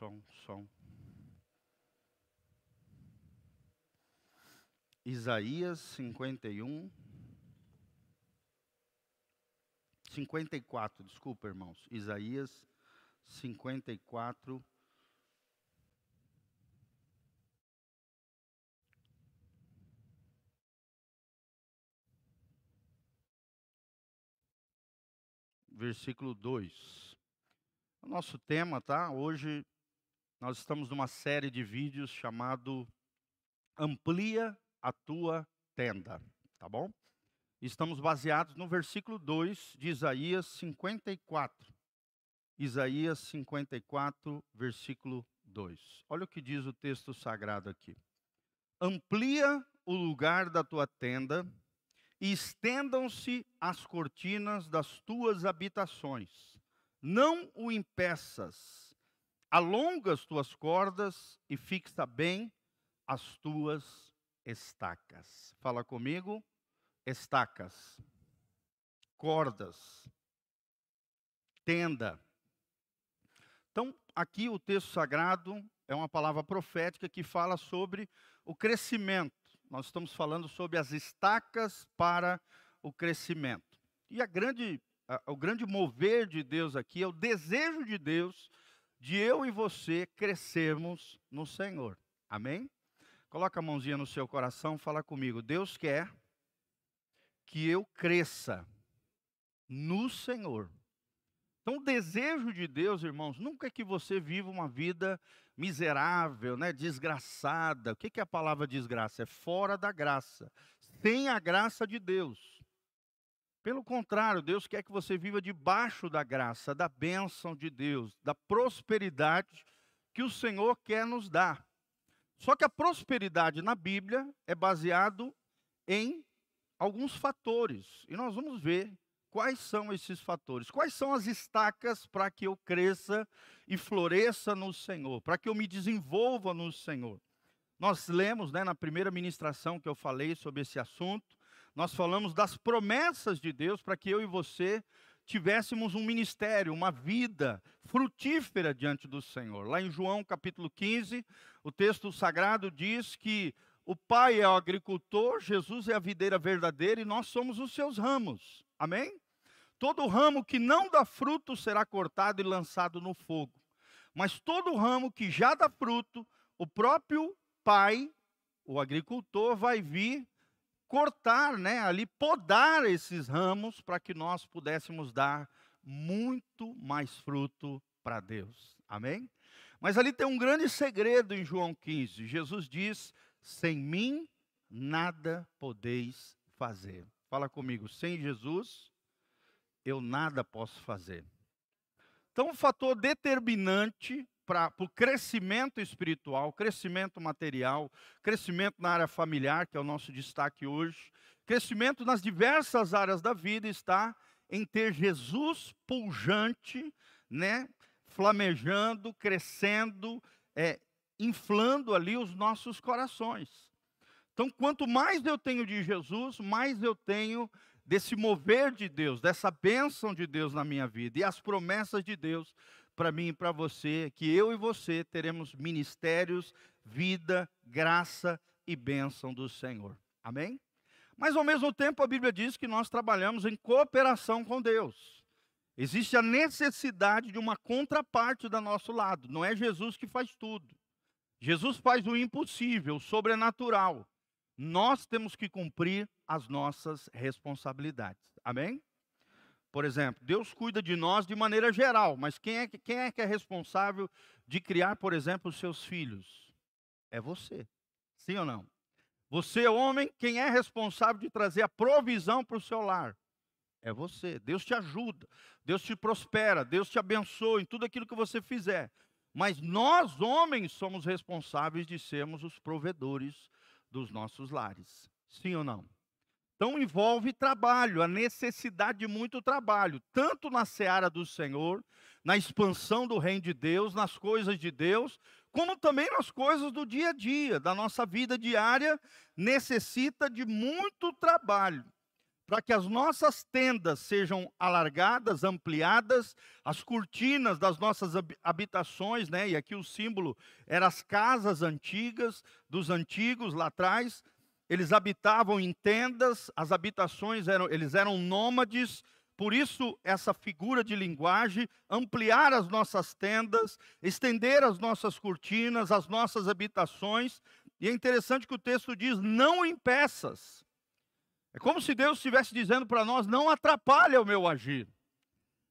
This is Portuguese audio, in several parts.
som, som. Isaías 51. 54, desculpa, irmãos. Isaías 54. Versículo 2. O nosso tema, tá? Hoje nós estamos numa série de vídeos chamado Amplia a tua tenda, tá bom? Estamos baseados no versículo 2 de Isaías 54. Isaías 54, versículo 2. Olha o que diz o texto sagrado aqui. Amplia o lugar da tua tenda e estendam-se as cortinas das tuas habitações. Não o impeças. Alonga as tuas cordas e fixa bem as tuas estacas. Fala comigo. Estacas. Cordas. Tenda. Então, aqui o texto sagrado é uma palavra profética que fala sobre o crescimento. Nós estamos falando sobre as estacas para o crescimento. E a grande, a, o grande mover de Deus aqui é o desejo de Deus de eu e você crescermos no Senhor. Amém? Coloca a mãozinha no seu coração, fala comigo. Deus quer que eu cresça no Senhor. Então, o desejo de Deus, irmãos, nunca é que você viva uma vida miserável, né, desgraçada. O que é a palavra desgraça? É fora da graça, sem a graça de Deus. Pelo contrário, Deus quer que você viva debaixo da graça, da bênção de Deus, da prosperidade que o Senhor quer nos dar. Só que a prosperidade na Bíblia é baseado em alguns fatores. E nós vamos ver quais são esses fatores. Quais são as estacas para que eu cresça e floresça no Senhor, para que eu me desenvolva no Senhor. Nós lemos, né, na primeira ministração que eu falei sobre esse assunto, nós falamos das promessas de Deus para que eu e você tivéssemos um ministério, uma vida frutífera diante do Senhor. Lá em João capítulo 15, o texto sagrado diz que o Pai é o agricultor, Jesus é a videira verdadeira e nós somos os seus ramos. Amém? Todo ramo que não dá fruto será cortado e lançado no fogo. Mas todo ramo que já dá fruto, o próprio Pai, o agricultor, vai vir cortar, né, ali podar esses ramos para que nós pudéssemos dar muito mais fruto para Deus. Amém? Mas ali tem um grande segredo em João 15. Jesus diz: "Sem mim nada podeis fazer". Fala comigo, sem Jesus eu nada posso fazer. Então, o fator determinante para o crescimento espiritual, crescimento material, crescimento na área familiar, que é o nosso destaque hoje, crescimento nas diversas áreas da vida está em ter Jesus pujante, né, flamejando, crescendo, é, inflando ali os nossos corações. Então, quanto mais eu tenho de Jesus, mais eu tenho desse mover de Deus, dessa bênção de Deus na minha vida e as promessas de Deus para mim e para você, que eu e você teremos ministérios, vida, graça e bênção do Senhor. Amém? Mas ao mesmo tempo a Bíblia diz que nós trabalhamos em cooperação com Deus. Existe a necessidade de uma contraparte do nosso lado. Não é Jesus que faz tudo. Jesus faz o impossível, o sobrenatural. Nós temos que cumprir as nossas responsabilidades. Amém? Por exemplo, Deus cuida de nós de maneira geral, mas quem é, quem é que é responsável de criar, por exemplo, os seus filhos? É você. Sim ou não? Você, homem, quem é responsável de trazer a provisão para o seu lar? É você. Deus te ajuda, Deus te prospera, Deus te abençoa em tudo aquilo que você fizer. Mas nós, homens, somos responsáveis de sermos os provedores dos nossos lares. Sim ou não? Então envolve trabalho, a necessidade de muito trabalho, tanto na seara do Senhor, na expansão do reino de Deus, nas coisas de Deus, como também nas coisas do dia a dia, da nossa vida diária, necessita de muito trabalho. para que as nossas tendas sejam alargadas, ampliadas, as cortinas das nossas habitações, né? E aqui o símbolo era as casas antigas dos antigos lá atrás. Eles habitavam em tendas, as habitações eram, eles eram nômades, por isso, essa figura de linguagem, ampliar as nossas tendas, estender as nossas cortinas, as nossas habitações. E é interessante que o texto diz: não em peças. É como se Deus estivesse dizendo para nós: não atrapalhe o meu agir,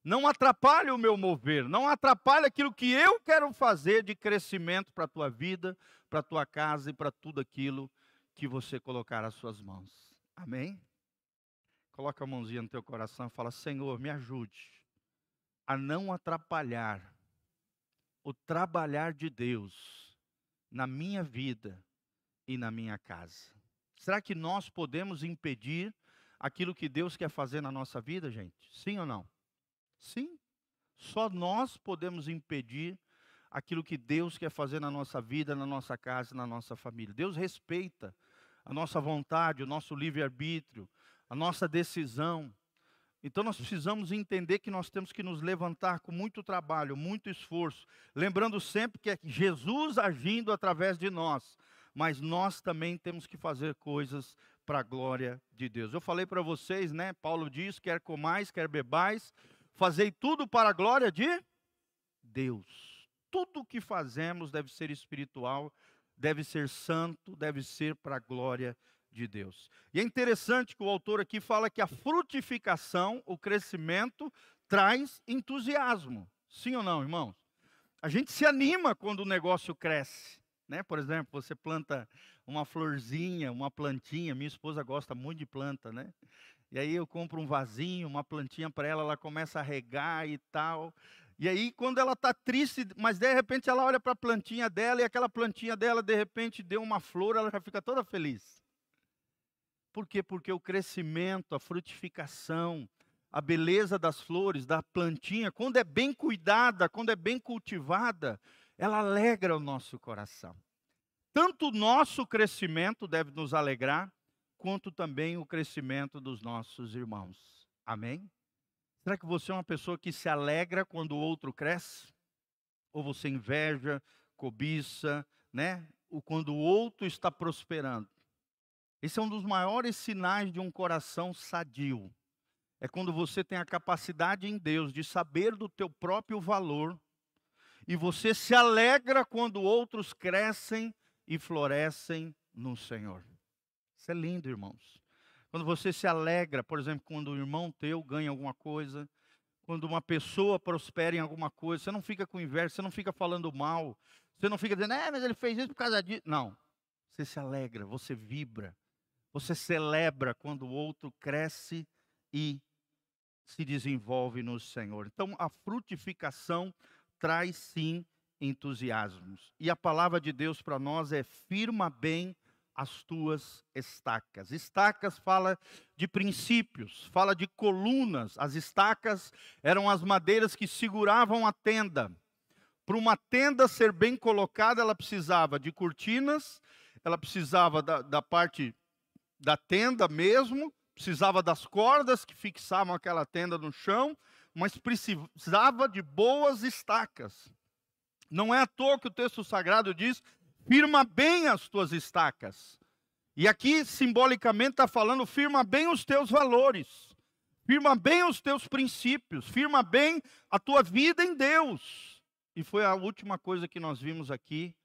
não atrapalhe o meu mover, não atrapalhe aquilo que eu quero fazer de crescimento para a tua vida, para a tua casa e para tudo aquilo que você colocar as suas mãos. Amém? Coloca a mãozinha no teu coração e fala: Senhor, me ajude a não atrapalhar o trabalhar de Deus na minha vida e na minha casa. Será que nós podemos impedir aquilo que Deus quer fazer na nossa vida, gente? Sim ou não? Sim. Só nós podemos impedir aquilo que Deus quer fazer na nossa vida, na nossa casa, na nossa família. Deus respeita a nossa vontade, o nosso livre-arbítrio, a nossa decisão. Então nós precisamos entender que nós temos que nos levantar com muito trabalho, muito esforço, lembrando sempre que é Jesus agindo através de nós, mas nós também temos que fazer coisas para a glória de Deus. Eu falei para vocês, né? Paulo diz: quer comais, quer bebais, fazei tudo para a glória de Deus. Tudo o que fazemos deve ser espiritual, deve ser santo, deve ser para a glória de de Deus. E é interessante que o autor aqui fala que a frutificação, o crescimento, traz entusiasmo. Sim ou não, irmãos? A gente se anima quando o negócio cresce. Né? Por exemplo, você planta uma florzinha, uma plantinha. Minha esposa gosta muito de planta, né? E aí eu compro um vasinho, uma plantinha para ela, ela começa a regar e tal. E aí, quando ela está triste, mas de repente ela olha para a plantinha dela e aquela plantinha dela, de repente, deu uma flor, ela já fica toda feliz. Por quê? Porque o crescimento, a frutificação, a beleza das flores, da plantinha, quando é bem cuidada, quando é bem cultivada, ela alegra o nosso coração. Tanto o nosso crescimento deve nos alegrar, quanto também o crescimento dos nossos irmãos. Amém? Será que você é uma pessoa que se alegra quando o outro cresce? Ou você inveja, cobiça, né? Ou quando o outro está prosperando? Esse é um dos maiores sinais de um coração sadio. É quando você tem a capacidade em Deus de saber do teu próprio valor e você se alegra quando outros crescem e florescem no Senhor. Isso é lindo, irmãos. Quando você se alegra, por exemplo, quando um irmão teu ganha alguma coisa, quando uma pessoa prospera em alguma coisa, você não fica com inveja, você não fica falando mal, você não fica dizendo, é, mas ele fez isso por causa disso. Não. Você se alegra, você vibra, você celebra quando o outro cresce e se desenvolve no Senhor. Então, a frutificação traz sim entusiasmos. E a palavra de Deus para nós é: firma bem as tuas estacas. Estacas fala de princípios, fala de colunas. As estacas eram as madeiras que seguravam a tenda. Para uma tenda ser bem colocada, ela precisava de cortinas, ela precisava da, da parte da tenda mesmo, precisava das cordas que fixavam aquela tenda no chão, mas precisava de boas estacas. Não é à toa que o texto sagrado diz: firma bem as tuas estacas. E aqui, simbolicamente, está falando: firma bem os teus valores, firma bem os teus princípios, firma bem a tua vida em Deus. E foi a última coisa que nós vimos aqui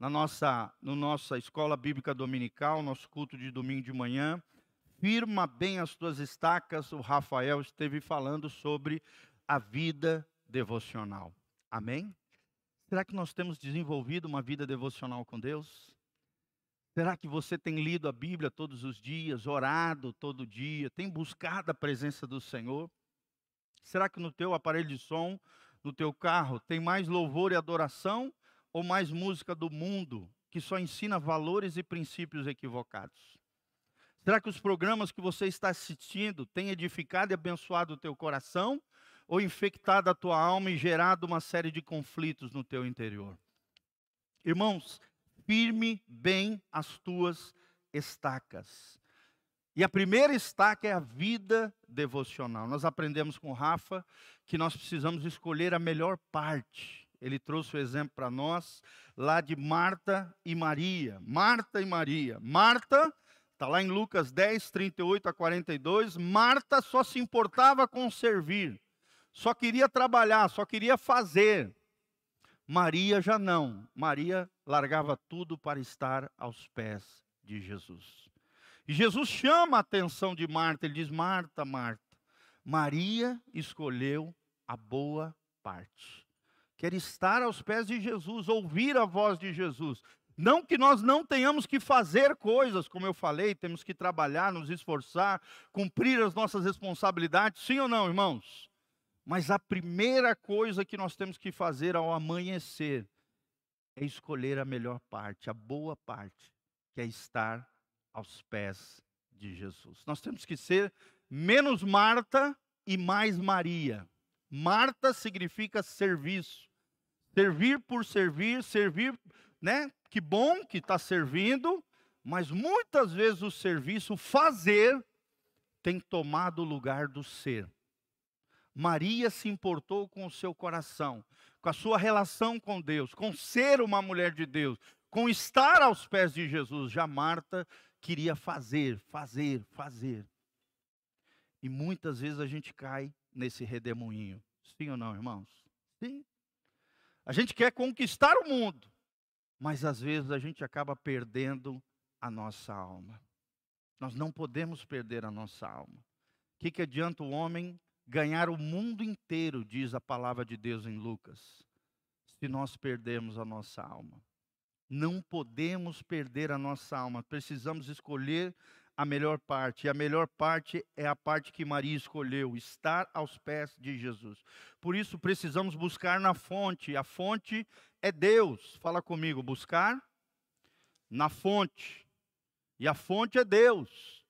na nossa, no nossa escola bíblica dominical, nosso culto de domingo de manhã. Firma bem as tuas estacas. O Rafael esteve falando sobre a vida devocional. Amém? Será que nós temos desenvolvido uma vida devocional com Deus? Será que você tem lido a Bíblia todos os dias, orado todo dia, tem buscado a presença do Senhor? Será que no teu aparelho de som, no teu carro, tem mais louvor e adoração ou mais música do mundo que só ensina valores e princípios equivocados? Será que os programas que você está assistindo têm edificado e abençoado o teu coração ou infectado a tua alma e gerado uma série de conflitos no teu interior? Irmãos, firme bem as tuas estacas. E a primeira estaca é a vida devocional. Nós aprendemos com Rafa que nós precisamos escolher a melhor parte. Ele trouxe o exemplo para nós lá de Marta e Maria. Marta e Maria. Marta, está lá em Lucas 10, 38 a 42. Marta só se importava com servir, só queria trabalhar, só queria fazer. Maria já não. Maria largava tudo para estar aos pés de Jesus. E Jesus chama a atenção de Marta, ele diz: Marta, Marta, Maria escolheu a boa parte. Quer estar aos pés de Jesus, ouvir a voz de Jesus. Não que nós não tenhamos que fazer coisas, como eu falei, temos que trabalhar, nos esforçar, cumprir as nossas responsabilidades, sim ou não, irmãos? Mas a primeira coisa que nós temos que fazer ao amanhecer é escolher a melhor parte, a boa parte, que é estar aos pés de Jesus. Nós temos que ser menos Marta e mais Maria. Marta significa serviço. Servir por servir, servir, né? Que bom que está servindo, mas muitas vezes o serviço, fazer, tem tomado o lugar do ser. Maria se importou com o seu coração, com a sua relação com Deus, com ser uma mulher de Deus, com estar aos pés de Jesus. Já Marta queria fazer, fazer, fazer. E muitas vezes a gente cai nesse redemoinho. Sim ou não, irmãos? Sim. A gente quer conquistar o mundo, mas às vezes a gente acaba perdendo a nossa alma. Nós não podemos perder a nossa alma. O que, que adianta o homem ganhar o mundo inteiro, diz a palavra de Deus em Lucas, se nós perdermos a nossa alma? Não podemos perder a nossa alma, precisamos escolher a melhor parte. E a melhor parte é a parte que Maria escolheu, estar aos pés de Jesus. Por isso precisamos buscar na fonte. A fonte é Deus. Fala comigo, buscar na fonte. E a fonte é Deus.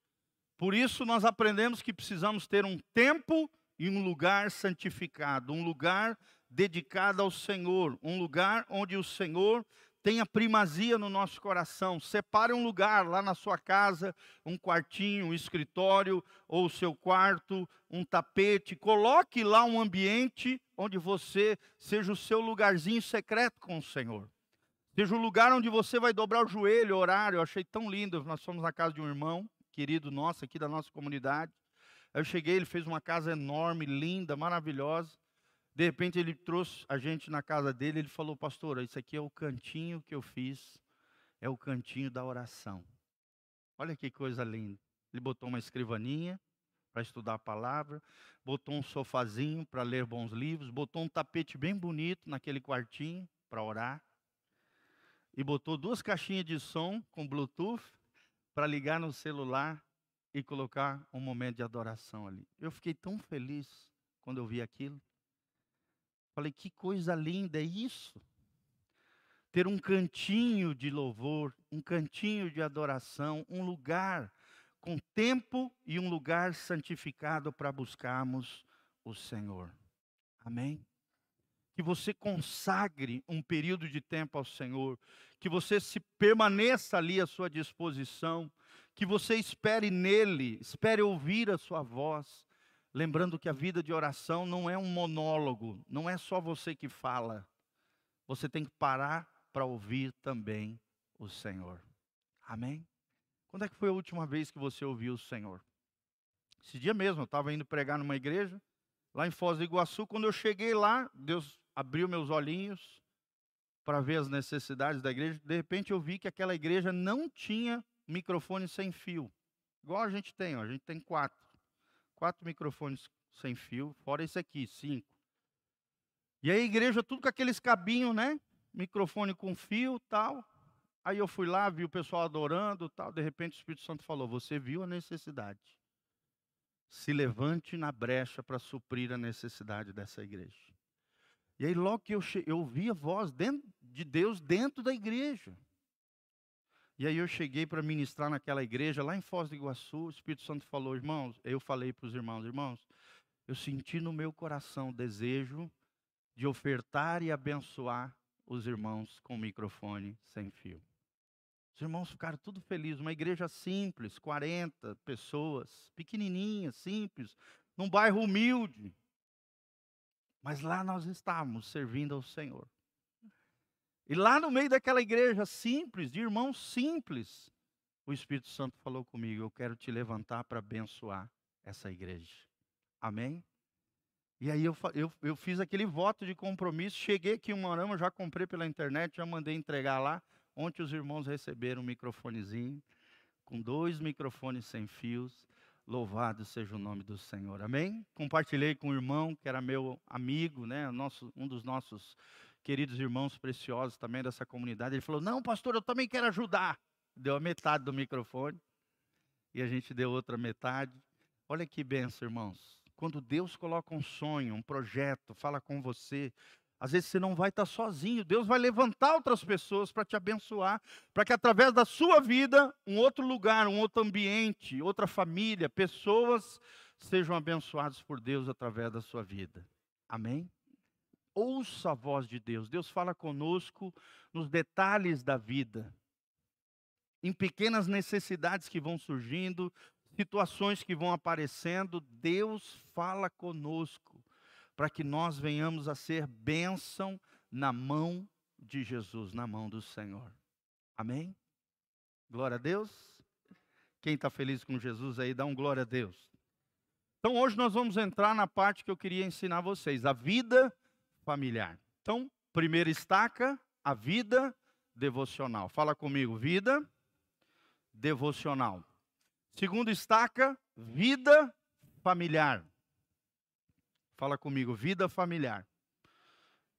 Por isso nós aprendemos que precisamos ter um tempo e um lugar santificado, um lugar dedicado ao Senhor, um lugar onde o Senhor tenha primazia no nosso coração. Separe um lugar lá na sua casa, um quartinho, um escritório ou o seu quarto, um tapete. Coloque lá um ambiente onde você seja o seu lugarzinho secreto com o Senhor. Seja o lugar onde você vai dobrar o joelho, orar. Eu achei tão lindo. Nós fomos na casa de um irmão, querido nosso, aqui da nossa comunidade. Aí eu cheguei, ele fez uma casa enorme, linda, maravilhosa. De repente ele trouxe a gente na casa dele, ele falou, pastor, isso aqui é o cantinho que eu fiz, é o cantinho da oração. Olha que coisa linda. Ele botou uma escrivaninha para estudar a palavra, botou um sofazinho para ler bons livros, botou um tapete bem bonito naquele quartinho para orar, e botou duas caixinhas de som com Bluetooth para ligar no celular e colocar um momento de adoração ali. Eu fiquei tão feliz quando eu vi aquilo. Falei, que coisa linda é isso? Ter um cantinho de louvor, um cantinho de adoração, um lugar com tempo e um lugar santificado para buscarmos o Senhor. Amém? Que você consagre um período de tempo ao Senhor, que você se permaneça ali à sua disposição, que você espere nele, espere ouvir a sua voz, Lembrando que a vida de oração não é um monólogo, não é só você que fala. Você tem que parar para ouvir também o Senhor. Amém? Quando é que foi a última vez que você ouviu o Senhor? Esse dia mesmo, eu estava indo pregar numa igreja, lá em Foz do Iguaçu. Quando eu cheguei lá, Deus abriu meus olhinhos para ver as necessidades da igreja. De repente eu vi que aquela igreja não tinha microfone sem fio. Igual a gente tem, ó, a gente tem quatro quatro microfones sem fio, fora esse aqui, cinco. E aí a igreja, tudo com aqueles cabinhos, né? Microfone com fio tal. Aí eu fui lá, vi o pessoal adorando tal. De repente o Espírito Santo falou: Você viu a necessidade. Se levante na brecha para suprir a necessidade dessa igreja. E aí, logo que eu, eu ouvi a voz dentro, de Deus dentro da igreja. E aí eu cheguei para ministrar naquela igreja lá em Foz do Iguaçu, o Espírito Santo falou, irmãos, eu falei para os irmãos, irmãos, eu senti no meu coração o desejo de ofertar e abençoar os irmãos com microfone sem fio. Os irmãos ficaram tudo felizes. Uma igreja simples, 40 pessoas, pequenininha, simples, num bairro humilde. Mas lá nós estávamos servindo ao Senhor. E lá no meio daquela igreja simples, de irmãos simples, o Espírito Santo falou comigo: Eu quero te levantar para abençoar essa igreja. Amém? E aí eu, eu, eu fiz aquele voto de compromisso, cheguei aqui em Morama, já comprei pela internet, já mandei entregar lá. Ontem os irmãos receberam um microfonezinho, com dois microfones sem fios. Louvado seja o nome do Senhor. Amém? Compartilhei com o irmão, que era meu amigo, né? Nosso, um dos nossos queridos irmãos preciosos também dessa comunidade. Ele falou: Não, pastor, eu também quero ajudar. Deu a metade do microfone. E a gente deu outra metade. Olha que benção, irmãos. Quando Deus coloca um sonho, um projeto, fala com você, às vezes você não vai estar sozinho, Deus vai levantar outras pessoas para te abençoar, para que através da sua vida, um outro lugar, um outro ambiente, outra família, pessoas sejam abençoadas por Deus através da sua vida. Amém? Ouça a voz de Deus. Deus fala conosco nos detalhes da vida, em pequenas necessidades que vão surgindo, situações que vão aparecendo, Deus fala conosco para que nós venhamos a ser bênção na mão de Jesus, na mão do Senhor. Amém? Glória a Deus. Quem está feliz com Jesus aí, dá um glória a Deus. Então hoje nós vamos entrar na parte que eu queria ensinar vocês, a vida familiar. Então, primeira estaca, a vida devocional. Fala comigo, vida devocional. Segundo estaca, vida familiar. Fala comigo, vida familiar.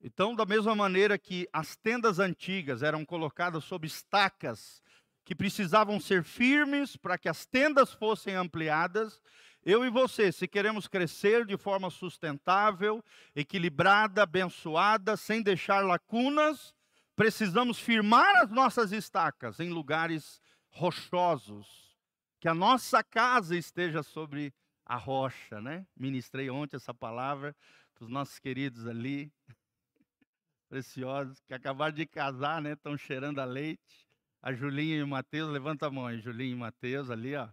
Então, da mesma maneira que as tendas antigas eram colocadas sob estacas que precisavam ser firmes para que as tendas fossem ampliadas, eu e você, se queremos crescer de forma sustentável, equilibrada, abençoada, sem deixar lacunas, precisamos firmar as nossas estacas em lugares rochosos, que a nossa casa esteja sobre a rocha, né? Ministrei ontem essa palavra para os nossos queridos ali, preciosos, que acabaram de casar, né? Estão cheirando a leite. A Julinha e o Mateus, levanta a mão aí, Julinha e Mateus ali, ó.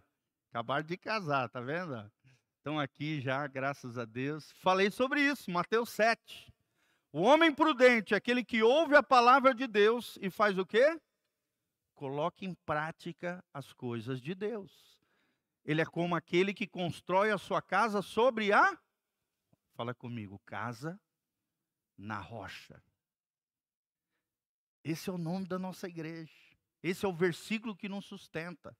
Acabaram de casar, tá vendo? Estão aqui já, graças a Deus. Falei sobre isso, Mateus 7. O homem prudente, aquele que ouve a palavra de Deus e faz o quê? coloque em prática as coisas de Deus. Ele é como aquele que constrói a sua casa sobre a. Fala comigo, casa na rocha. Esse é o nome da nossa igreja. Esse é o versículo que nos sustenta.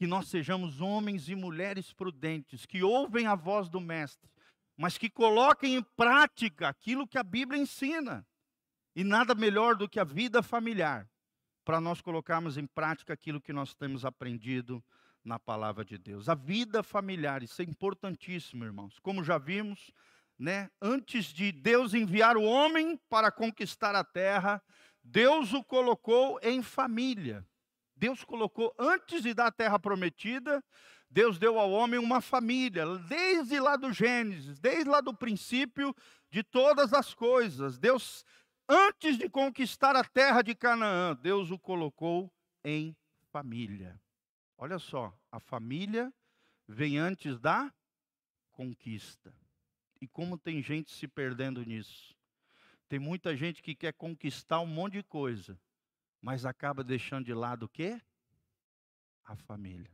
Que nós sejamos homens e mulheres prudentes, que ouvem a voz do Mestre, mas que coloquem em prática aquilo que a Bíblia ensina. E nada melhor do que a vida familiar para nós colocarmos em prática aquilo que nós temos aprendido na palavra de Deus. A vida familiar, isso é importantíssimo, irmãos. Como já vimos, né, antes de Deus enviar o homem para conquistar a terra, Deus o colocou em família. Deus colocou, antes de dar a terra prometida, Deus deu ao homem uma família, desde lá do Gênesis, desde lá do princípio de todas as coisas. Deus antes de conquistar a terra de Canaã, Deus o colocou em família. Olha só, a família vem antes da conquista. E como tem gente se perdendo nisso? Tem muita gente que quer conquistar um monte de coisa, mas acaba deixando de lado o quê? A família.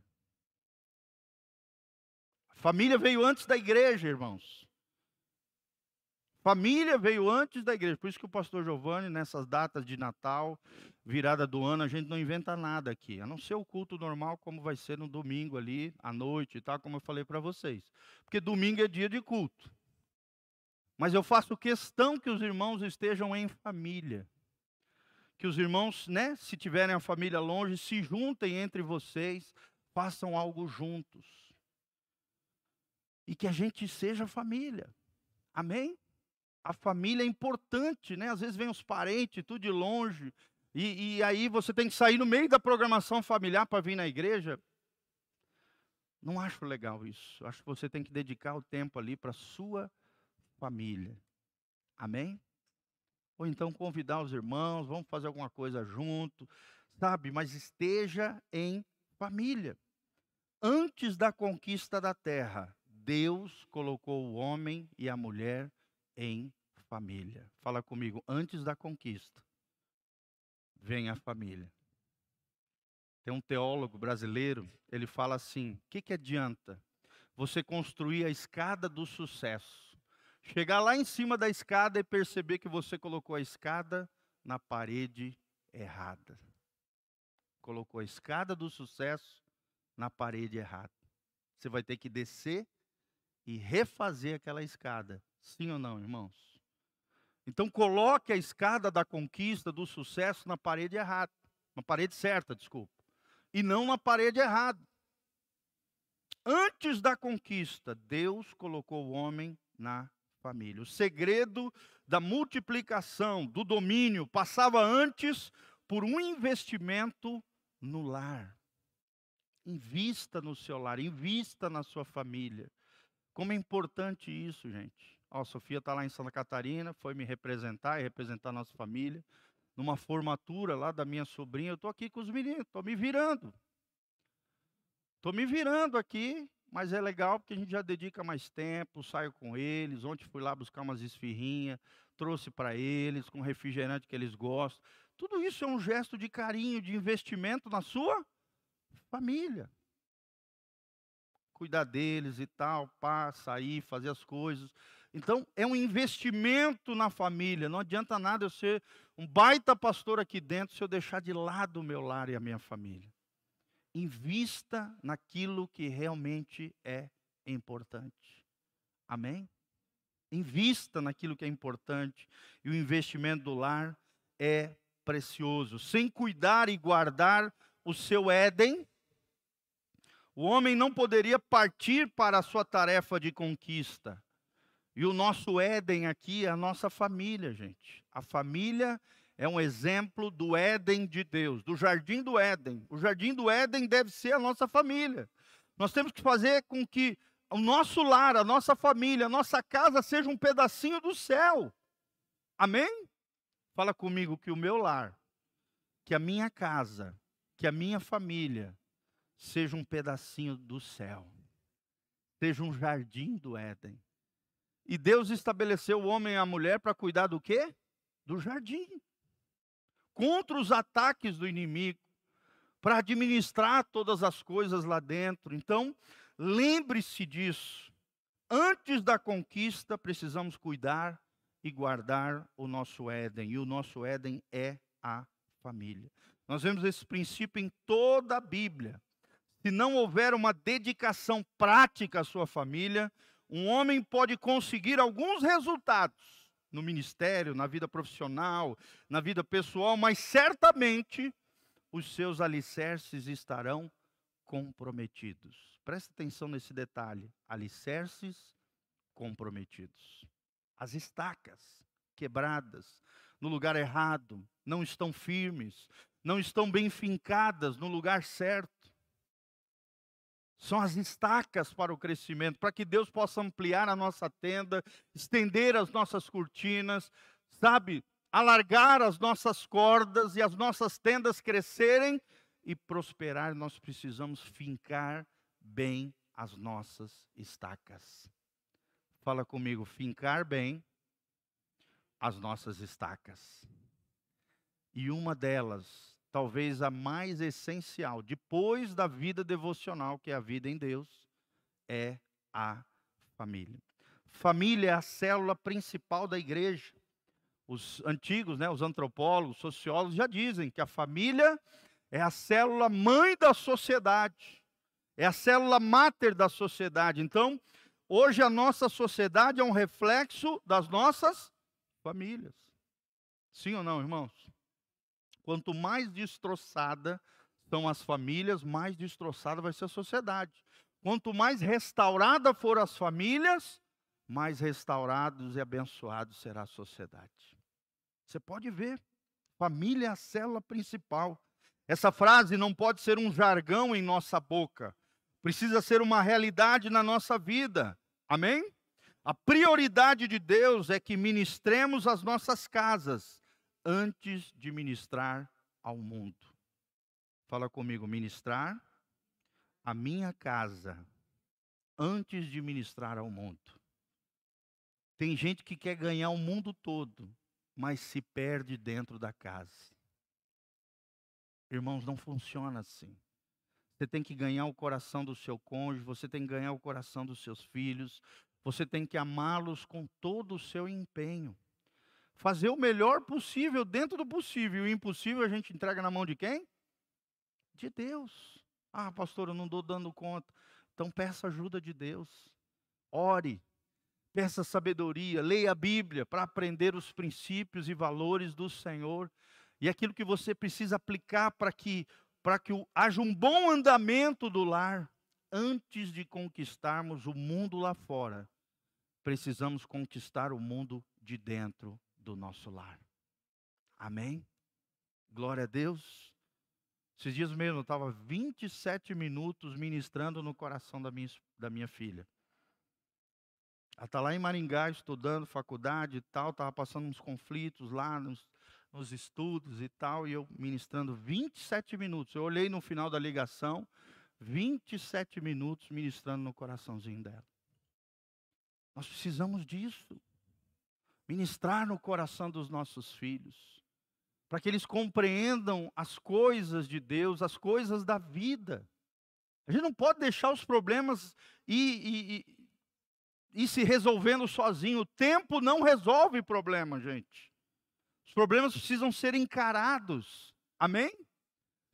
A família veio antes da igreja, irmãos. Família veio antes da igreja. Por isso que o pastor Giovanni, nessas datas de Natal, virada do ano, a gente não inventa nada aqui. A não ser o culto normal, como vai ser no domingo ali, à noite tal, como eu falei para vocês. Porque domingo é dia de culto. Mas eu faço questão que os irmãos estejam em família. Que os irmãos, né, se tiverem a família longe, se juntem entre vocês, façam algo juntos. E que a gente seja família. Amém? a família é importante, né? Às vezes vem os parentes, tudo de longe, e, e aí você tem que sair no meio da programação familiar para vir na igreja. Não acho legal isso. Acho que você tem que dedicar o tempo ali para sua família. Amém? Ou então convidar os irmãos, vamos fazer alguma coisa junto. sabe? Mas esteja em família. Antes da conquista da terra, Deus colocou o homem e a mulher em família. Fala comigo, antes da conquista, vem a família. Tem um teólogo brasileiro, ele fala assim: o que, que adianta você construir a escada do sucesso? Chegar lá em cima da escada e perceber que você colocou a escada na parede errada. Colocou a escada do sucesso na parede errada. Você vai ter que descer e refazer aquela escada. Sim ou não, irmãos? Então coloque a escada da conquista, do sucesso na parede errada, na parede certa, desculpa e não na parede errada. Antes da conquista, Deus colocou o homem na família. O segredo da multiplicação, do domínio, passava antes por um investimento no lar. Invista no seu lar, invista na sua família. Como é importante isso, gente. Ó, a Sofia está lá em Santa Catarina, foi me representar e representar a nossa família numa formatura lá da minha sobrinha, eu estou aqui com os meninos, estou me virando. Estou me virando aqui, mas é legal porque a gente já dedica mais tempo, saio com eles. Ontem fui lá buscar umas esfirrinhas, trouxe para eles, com refrigerante que eles gostam. Tudo isso é um gesto de carinho, de investimento na sua família. Cuidar deles e tal, pá, sair, fazer as coisas. Então, é um investimento na família. Não adianta nada eu ser um baita pastor aqui dentro se eu deixar de lado o meu lar e a minha família. Invista naquilo que realmente é importante. Amém? Invista naquilo que é importante. E o investimento do lar é precioso. Sem cuidar e guardar o seu Éden, o homem não poderia partir para a sua tarefa de conquista. E o nosso Éden aqui é a nossa família, gente. A família é um exemplo do Éden de Deus, do jardim do Éden. O jardim do Éden deve ser a nossa família. Nós temos que fazer com que o nosso lar, a nossa família, a nossa casa seja um pedacinho do céu. Amém? Fala comigo que o meu lar, que a minha casa, que a minha família seja um pedacinho do céu. Seja um jardim do Éden. E Deus estabeleceu o homem e a mulher para cuidar do quê? Do jardim. Contra os ataques do inimigo, para administrar todas as coisas lá dentro. Então, lembre-se disso. Antes da conquista, precisamos cuidar e guardar o nosso Éden. E o nosso Éden é a família. Nós vemos esse princípio em toda a Bíblia. Se não houver uma dedicação prática à sua família, um homem pode conseguir alguns resultados no ministério, na vida profissional, na vida pessoal, mas certamente os seus alicerces estarão comprometidos. Preste atenção nesse detalhe: alicerces comprometidos. As estacas quebradas no lugar errado, não estão firmes, não estão bem fincadas no lugar certo. São as estacas para o crescimento, para que Deus possa ampliar a nossa tenda, estender as nossas cortinas, sabe? Alargar as nossas cordas e as nossas tendas crescerem e prosperar, nós precisamos fincar bem as nossas estacas. Fala comigo, fincar bem as nossas estacas. E uma delas talvez a mais essencial, depois da vida devocional, que é a vida em Deus, é a família. Família é a célula principal da igreja. Os antigos, né, os antropólogos, sociólogos já dizem que a família é a célula mãe da sociedade, é a célula máter da sociedade. Então, hoje a nossa sociedade é um reflexo das nossas famílias. Sim ou não, irmãos? Quanto mais destroçada são as famílias, mais destroçada vai ser a sociedade. Quanto mais restaurada for as famílias, mais restaurados e abençoados será a sociedade. Você pode ver, família é a célula principal. Essa frase não pode ser um jargão em nossa boca, precisa ser uma realidade na nossa vida. Amém? A prioridade de Deus é que ministremos as nossas casas, antes de ministrar ao mundo. Fala comigo, ministrar a minha casa antes de ministrar ao mundo. Tem gente que quer ganhar o mundo todo, mas se perde dentro da casa. Irmãos, não funciona assim. Você tem que ganhar o coração do seu cônjuge, você tem que ganhar o coração dos seus filhos, você tem que amá-los com todo o seu empenho. Fazer o melhor possível dentro do possível. O impossível a gente entrega na mão de quem? De Deus. Ah, pastor, eu não estou dando conta. Então peça ajuda de Deus. Ore. Peça sabedoria. Leia a Bíblia para aprender os princípios e valores do Senhor. E aquilo que você precisa aplicar para que para que haja um bom andamento do lar, antes de conquistarmos o mundo lá fora, precisamos conquistar o mundo de dentro do nosso lar. Amém? Glória a Deus. Esses dias mesmo eu estava 27 minutos ministrando no coração da minha, da minha filha. Ela está lá em Maringá estudando faculdade e tal, estava passando uns conflitos lá nos, nos estudos e tal, e eu ministrando 27 minutos. Eu olhei no final da ligação, 27 minutos ministrando no coraçãozinho dela. Nós precisamos disso. Ministrar no coração dos nossos filhos, para que eles compreendam as coisas de Deus, as coisas da vida. A gente não pode deixar os problemas ir, ir, ir se resolvendo sozinho. O tempo não resolve problema, gente. Os problemas precisam ser encarados. Amém?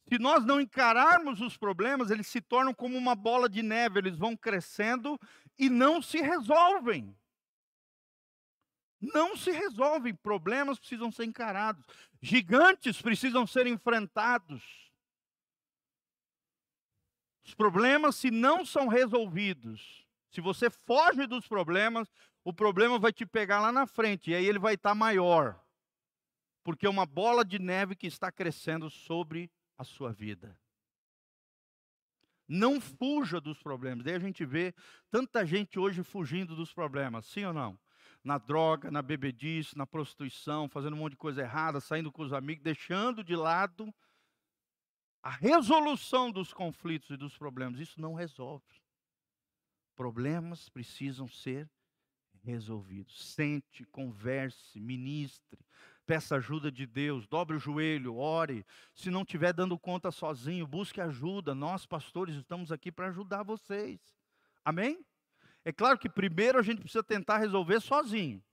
Se nós não encararmos os problemas, eles se tornam como uma bola de neve, eles vão crescendo e não se resolvem. Não se resolvem, problemas precisam ser encarados, gigantes precisam ser enfrentados. Os problemas, se não são resolvidos, se você foge dos problemas, o problema vai te pegar lá na frente, e aí ele vai estar maior porque é uma bola de neve que está crescendo sobre a sua vida. Não fuja dos problemas. Daí a gente vê tanta gente hoje fugindo dos problemas, sim ou não? Na droga, na bebedice, na prostituição, fazendo um monte de coisa errada, saindo com os amigos, deixando de lado a resolução dos conflitos e dos problemas. Isso não resolve. Problemas precisam ser resolvidos. Sente, converse, ministre, peça ajuda de Deus, dobre o joelho, ore. Se não estiver dando conta sozinho, busque ajuda. Nós, pastores, estamos aqui para ajudar vocês. Amém? É claro que primeiro a gente precisa tentar resolver sozinho.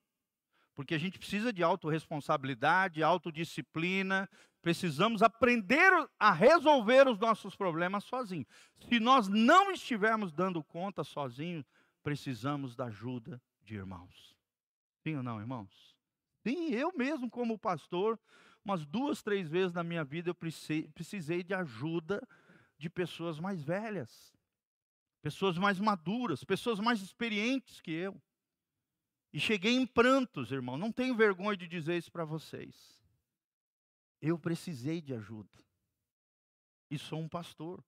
Porque a gente precisa de autorresponsabilidade, autodisciplina, precisamos aprender a resolver os nossos problemas sozinhos. Se nós não estivermos dando conta sozinhos, precisamos da ajuda de irmãos. Sim ou não, irmãos? Sim, eu mesmo, como pastor, umas duas, três vezes na minha vida eu precisei de ajuda de pessoas mais velhas, pessoas mais maduras, pessoas mais experientes que eu. E cheguei em prantos, irmão. Não tenho vergonha de dizer isso para vocês. Eu precisei de ajuda. E sou um pastor.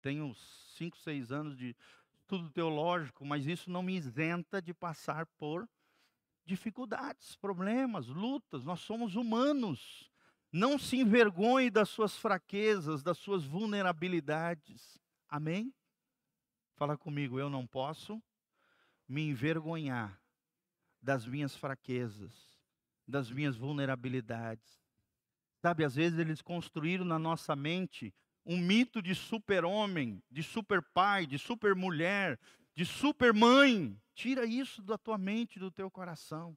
Tenho cinco, seis anos de estudo teológico, mas isso não me isenta de passar por dificuldades, problemas, lutas, nós somos humanos. Não se envergonhe das suas fraquezas, das suas vulnerabilidades. Amém? Fala comigo, eu não posso me envergonhar das minhas fraquezas, das minhas vulnerabilidades. Sabe, às vezes eles construíram na nossa mente um mito de super-homem, de super-pai, de super-mulher, de super-mãe. Tira isso da tua mente, do teu coração.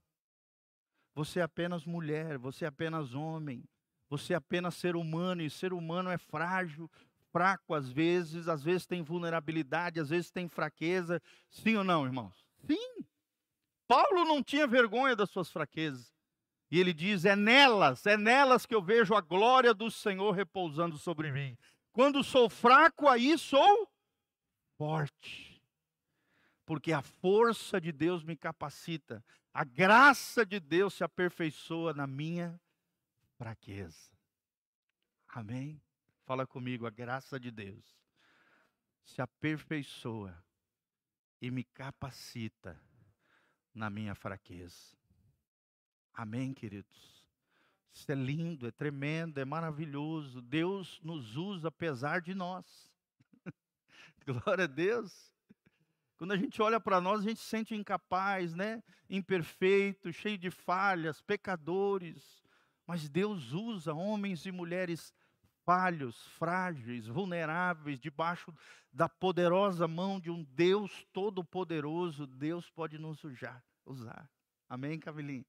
Você é apenas mulher, você é apenas homem, você é apenas ser humano, e ser humano é frágil, fraco às vezes, às vezes tem vulnerabilidade, às vezes tem fraqueza. Sim ou não, irmãos? Sim. Paulo não tinha vergonha das suas fraquezas. E ele diz: é nelas, é nelas que eu vejo a glória do Senhor repousando sobre mim. Quando sou fraco, aí sou forte porque a força de Deus me capacita, a graça de Deus se aperfeiçoa na minha fraqueza. Amém? Fala comigo, a graça de Deus se aperfeiçoa e me capacita na minha fraqueza. Amém, queridos? Isso é lindo, é tremendo, é maravilhoso. Deus nos usa apesar de nós. Glória a Deus. Quando a gente olha para nós, a gente se sente incapaz, né? Imperfeito, cheio de falhas, pecadores. Mas Deus usa homens e mulheres falhos, frágeis, vulneráveis, debaixo da poderosa mão de um Deus todo-poderoso. Deus pode nos usar. usar. Amém, Camilinha?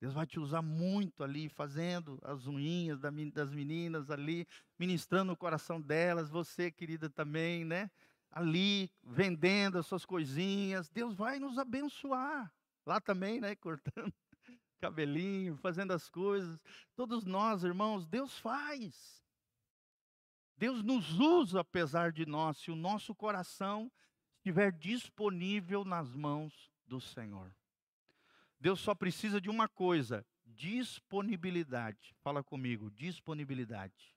Deus vai te usar muito ali, fazendo as unhinhas das meninas ali, ministrando o coração delas, você, querida, também, né? ali vendendo as suas coisinhas. Deus vai nos abençoar. Lá também, né? Cortando cabelinho, fazendo as coisas. Todos nós, irmãos, Deus faz. Deus nos usa apesar de nós, se o nosso coração estiver disponível nas mãos do Senhor. Deus só precisa de uma coisa: disponibilidade. Fala comigo, disponibilidade.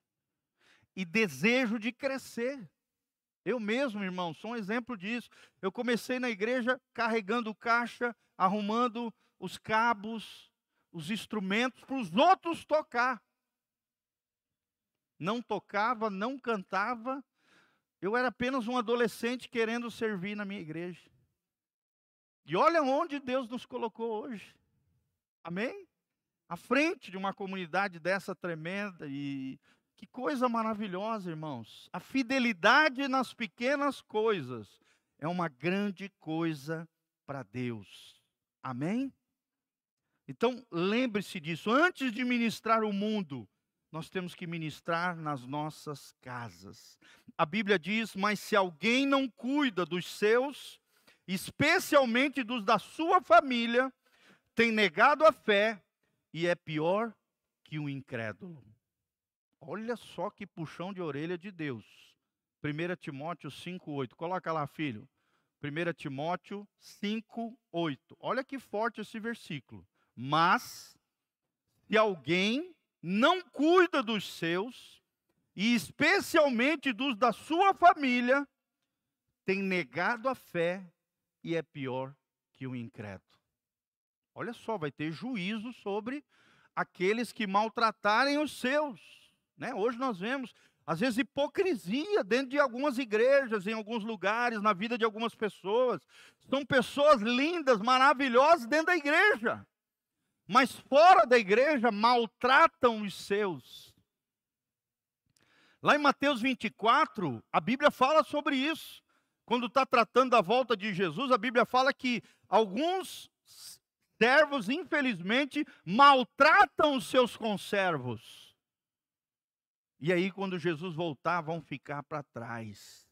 E desejo de crescer. Eu mesmo, irmão, sou um exemplo disso. Eu comecei na igreja carregando caixa, arrumando os cabos, os instrumentos para os outros tocar. Não tocava, não cantava. Eu era apenas um adolescente querendo servir na minha igreja. E olha onde Deus nos colocou hoje. Amém? À frente de uma comunidade dessa tremenda e que coisa maravilhosa, irmãos. A fidelidade nas pequenas coisas é uma grande coisa para Deus. Amém? Então, lembre-se disso. Antes de ministrar o mundo, nós temos que ministrar nas nossas casas. A Bíblia diz: Mas se alguém não cuida dos seus, especialmente dos da sua família, tem negado a fé e é pior que um incrédulo. Olha só que puxão de orelha de Deus. 1 Timóteo 5,8. Coloca lá, filho. 1 Timóteo 5,8. Olha que forte esse versículo. Mas, se alguém não cuida dos seus, e especialmente dos da sua família, tem negado a fé e é pior que o incrédulo. Olha só, vai ter juízo sobre aqueles que maltratarem os seus. Né? Hoje nós vemos, às vezes, hipocrisia dentro de algumas igrejas, em alguns lugares, na vida de algumas pessoas. São pessoas lindas, maravilhosas dentro da igreja, mas fora da igreja maltratam os seus. Lá em Mateus 24, a Bíblia fala sobre isso. Quando está tratando da volta de Jesus, a Bíblia fala que alguns servos, infelizmente, maltratam os seus conservos. E aí, quando Jesus voltar, vão ficar para trás.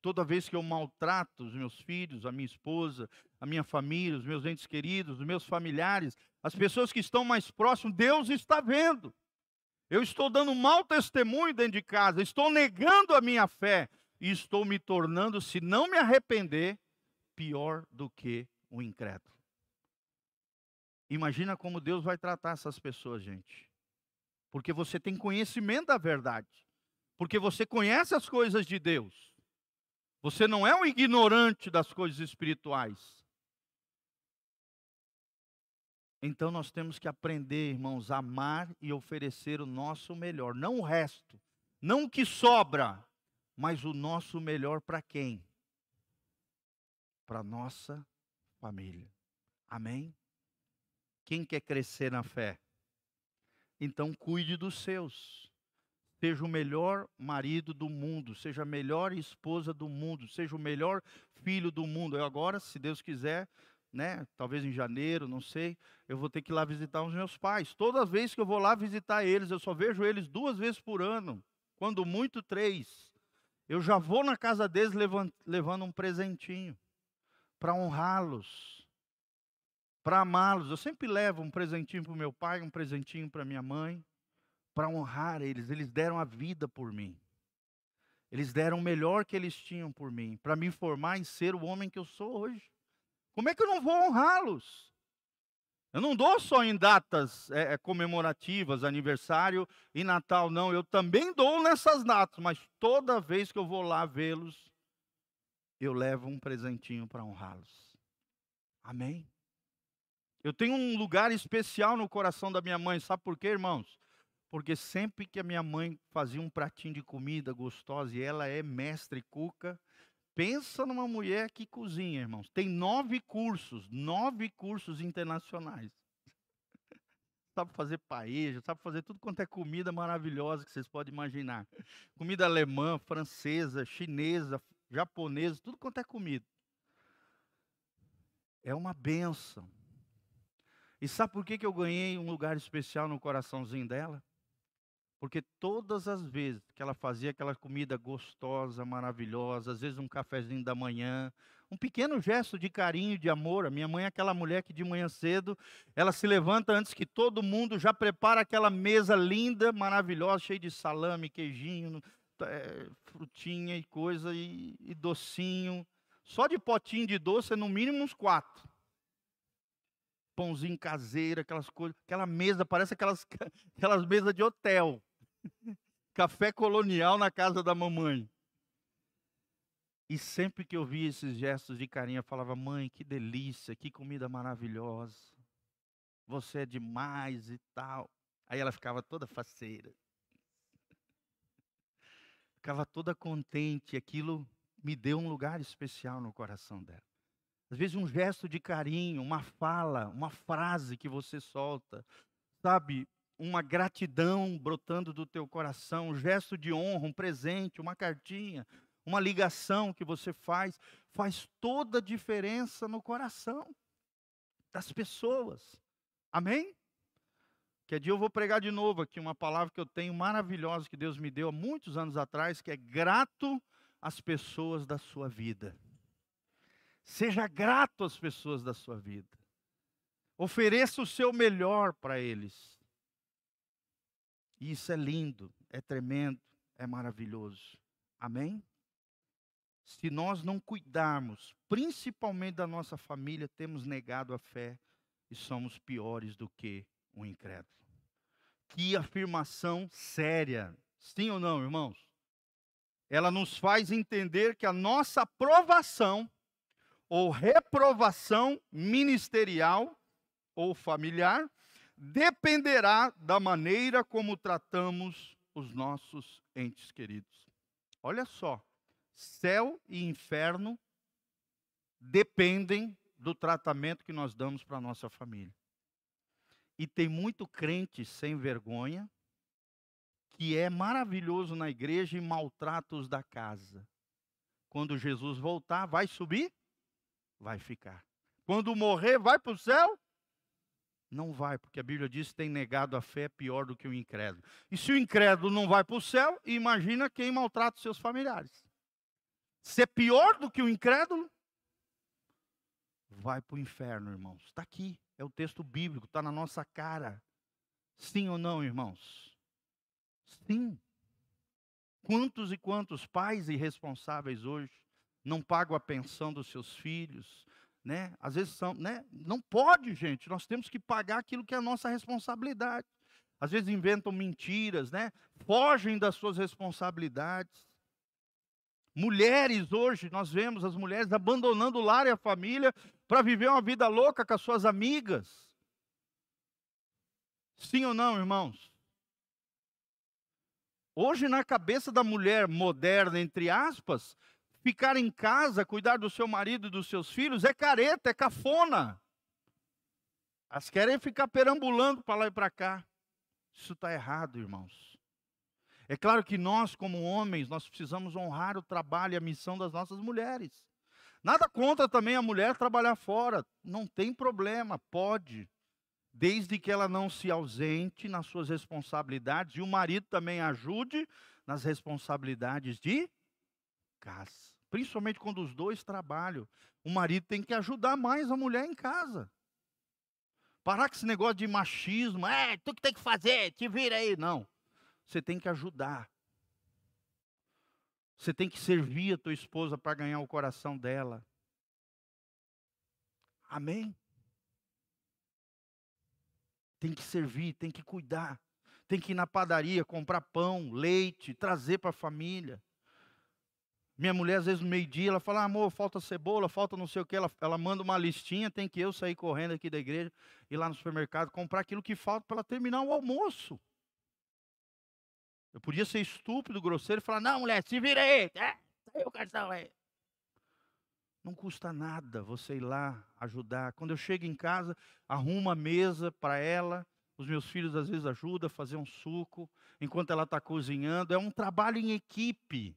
Toda vez que eu maltrato os meus filhos, a minha esposa, a minha família, os meus entes queridos, os meus familiares, as pessoas que estão mais próximas, Deus está vendo. Eu estou dando mau testemunho dentro de casa, estou negando a minha fé e estou me tornando, se não me arrepender, pior do que o incrédulo. Imagina como Deus vai tratar essas pessoas, gente porque você tem conhecimento da verdade, porque você conhece as coisas de Deus. Você não é um ignorante das coisas espirituais. Então nós temos que aprender, irmãos, a amar e oferecer o nosso melhor, não o resto, não o que sobra, mas o nosso melhor para quem? Para nossa família. Amém? Quem quer crescer na fé? Então cuide dos seus. Seja o melhor marido do mundo, seja a melhor esposa do mundo, seja o melhor filho do mundo. Eu agora, se Deus quiser, né, talvez em janeiro, não sei, eu vou ter que ir lá visitar os meus pais. Toda vez que eu vou lá visitar eles, eu só vejo eles duas vezes por ano, quando muito três. Eu já vou na casa deles levando, um presentinho para honrá-los para amá-los. Eu sempre levo um presentinho para o meu pai, um presentinho para minha mãe, para honrar eles. Eles deram a vida por mim. Eles deram o melhor que eles tinham por mim, para me formar em ser o homem que eu sou hoje. Como é que eu não vou honrá-los? Eu não dou só em datas é, comemorativas, aniversário e Natal, não. Eu também dou nessas datas, mas toda vez que eu vou lá vê-los, eu levo um presentinho para honrá-los. Amém? Eu tenho um lugar especial no coração da minha mãe, sabe por quê, irmãos? Porque sempre que a minha mãe fazia um pratinho de comida gostosa, e ela é mestre cuca, pensa numa mulher que cozinha, irmãos. Tem nove cursos, nove cursos internacionais. sabe fazer paella, sabe fazer tudo quanto é comida maravilhosa que vocês podem imaginar. Comida alemã, francesa, chinesa, japonesa, tudo quanto é comida. É uma benção. E sabe por que, que eu ganhei um lugar especial no coraçãozinho dela? Porque todas as vezes que ela fazia aquela comida gostosa, maravilhosa, às vezes um cafezinho da manhã, um pequeno gesto de carinho, de amor. A minha mãe é aquela mulher que de manhã cedo, ela se levanta antes que todo mundo, já prepara aquela mesa linda, maravilhosa, cheia de salame, queijinho, é, frutinha e coisa, e, e docinho. Só de potinho de doce é no mínimo uns quatro pãozinho caseiro, aquelas coisas, aquela mesa, parece aquelas, aquelas mesas de hotel. Café colonial na casa da mamãe. E sempre que eu via esses gestos de carinho, eu falava: "Mãe, que delícia, que comida maravilhosa. Você é demais e tal". Aí ela ficava toda faceira. Ficava toda contente, aquilo me deu um lugar especial no coração dela. Às vezes um gesto de carinho, uma fala, uma frase que você solta, sabe? Uma gratidão brotando do teu coração, um gesto de honra, um presente, uma cartinha, uma ligação que você faz, faz toda a diferença no coração das pessoas. Amém? Que dia eu vou pregar de novo aqui uma palavra que eu tenho maravilhosa que Deus me deu há muitos anos atrás, que é grato às pessoas da sua vida. Seja grato às pessoas da sua vida. Ofereça o seu melhor para eles. Isso é lindo, é tremendo, é maravilhoso. Amém? Se nós não cuidarmos, principalmente da nossa família, temos negado a fé e somos piores do que o incrédulo. Que afirmação séria. Sim ou não, irmãos? Ela nos faz entender que a nossa aprovação ou reprovação ministerial ou familiar dependerá da maneira como tratamos os nossos entes queridos. Olha só, céu e inferno dependem do tratamento que nós damos para a nossa família. E tem muito crente sem vergonha que é maravilhoso na igreja e maltrata os da casa. Quando Jesus voltar, vai subir? vai ficar. Quando morrer, vai para o céu? Não vai, porque a Bíblia diz que tem negado a fé pior do que o incrédulo. E se o incrédulo não vai para o céu, imagina quem maltrata os seus familiares. Ser pior do que o incrédulo, vai para o inferno, irmãos. Está aqui, é o texto bíblico, está na nossa cara. Sim ou não, irmãos? Sim. Quantos e quantos pais irresponsáveis hoje não pagam a pensão dos seus filhos, né? Às vezes são, né? Não pode, gente. Nós temos que pagar aquilo que é a nossa responsabilidade. Às vezes inventam mentiras, né? Fogem das suas responsabilidades. Mulheres hoje, nós vemos as mulheres abandonando o lar e a família para viver uma vida louca com as suas amigas. Sim ou não, irmãos? Hoje, na cabeça da mulher moderna, entre aspas, ficar em casa, cuidar do seu marido e dos seus filhos, é careta, é cafona. Elas querem ficar perambulando para lá e para cá. Isso está errado, irmãos. É claro que nós, como homens, nós precisamos honrar o trabalho e a missão das nossas mulheres. Nada contra também a mulher trabalhar fora. Não tem problema, pode. Desde que ela não se ausente nas suas responsabilidades e o marido também ajude nas responsabilidades de casa. Principalmente quando os dois trabalham. O marido tem que ajudar mais a mulher em casa. Parar com esse negócio de machismo. É, tu que tem que fazer, te vira aí. Não. Você tem que ajudar. Você tem que servir a tua esposa para ganhar o coração dela. Amém? Tem que servir, tem que cuidar. Tem que ir na padaria comprar pão, leite, trazer para a família. Minha mulher, às vezes, no meio-dia, ela fala, amor, falta cebola, falta não sei o que. Ela, ela manda uma listinha, tem que eu sair correndo aqui da igreja, ir lá no supermercado, comprar aquilo que falta para ela terminar o almoço. Eu podia ser estúpido, grosseiro e falar, não, mulher, se vira aí, é, saiu o cartão aí. Não custa nada você ir lá ajudar. Quando eu chego em casa, arrumo a mesa para ela. Os meus filhos às vezes ajudam a fazer um suco enquanto ela está cozinhando. É um trabalho em equipe.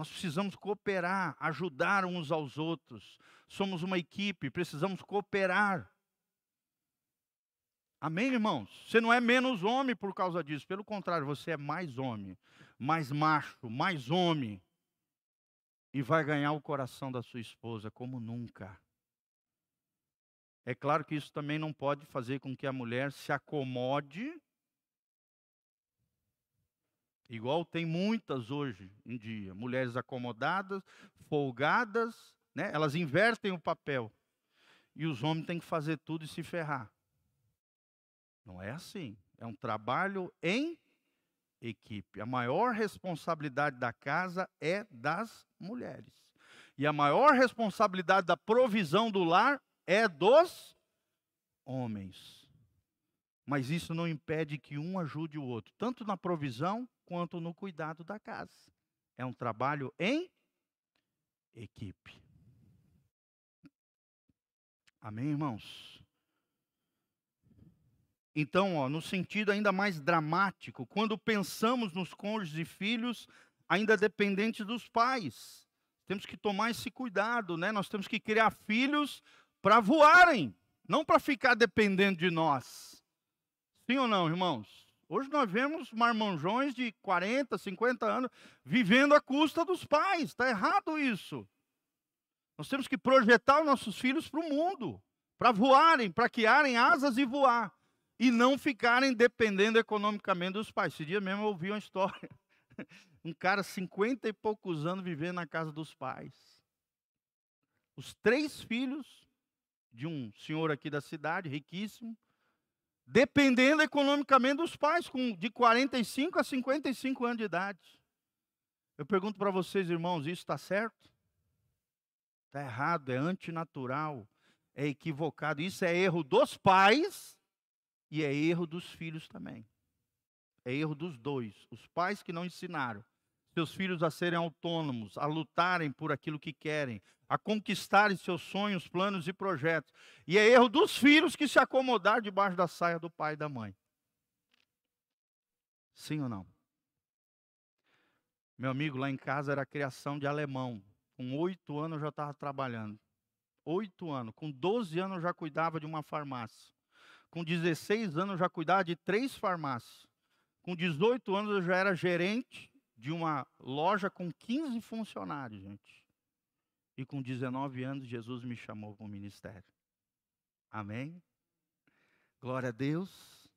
Nós precisamos cooperar, ajudar uns aos outros. Somos uma equipe, precisamos cooperar. Amém, irmãos? Você não é menos homem por causa disso. Pelo contrário, você é mais homem, mais macho, mais homem. E vai ganhar o coração da sua esposa como nunca. É claro que isso também não pode fazer com que a mulher se acomode Igual tem muitas hoje em dia, mulheres acomodadas, folgadas, né? elas invertem o papel. E os homens têm que fazer tudo e se ferrar. Não é assim. É um trabalho em equipe. A maior responsabilidade da casa é das mulheres. E a maior responsabilidade da provisão do lar é dos homens. Mas isso não impede que um ajude o outro, tanto na provisão quanto no cuidado da casa. É um trabalho em equipe. Amém, irmãos? Então, ó, no sentido ainda mais dramático, quando pensamos nos cônjuges e filhos ainda dependentes dos pais, temos que tomar esse cuidado, né? Nós temos que criar filhos para voarem, não para ficar dependendo de nós. Sim ou não, irmãos? Hoje nós vemos marmanjões de 40, 50 anos vivendo à custa dos pais. Está errado isso. Nós temos que projetar os nossos filhos para o mundo, para voarem, para criarem asas e voar. E não ficarem dependendo economicamente dos pais. Esse dia mesmo eu ouvi uma história. Um cara, 50 e poucos anos, vivendo na casa dos pais. Os três filhos de um senhor aqui da cidade, riquíssimo, dependendo economicamente dos pais, com de 45 a 55 anos de idade. Eu pergunto para vocês, irmãos, isso está certo? Está errado, é antinatural, é equivocado. Isso é erro dos pais e é erro dos filhos também. É erro dos dois. Os pais que não ensinaram seus filhos a serem autônomos, a lutarem por aquilo que querem, a conquistarem seus sonhos, planos e projetos. E é erro dos filhos que se acomodar debaixo da saia do pai e da mãe. Sim ou não? Meu amigo, lá em casa era criação de alemão. Com oito anos eu já estava trabalhando. Oito anos. Com doze anos eu já cuidava de uma farmácia. Com 16 anos eu já cuidava de três farmácias. Com 18 anos eu já era gerente de uma loja com 15 funcionários, gente. E com 19 anos, Jesus me chamou para o ministério. Amém? Glória a Deus.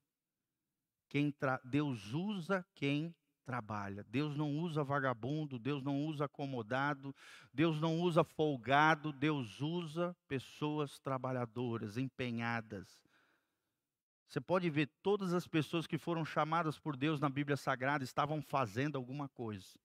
Quem. Deus usa quem trabalha. Deus não usa vagabundo, Deus não usa acomodado, Deus não usa folgado, Deus usa pessoas trabalhadoras, empenhadas, você pode ver todas as pessoas que foram chamadas por Deus na Bíblia Sagrada estavam fazendo alguma coisa.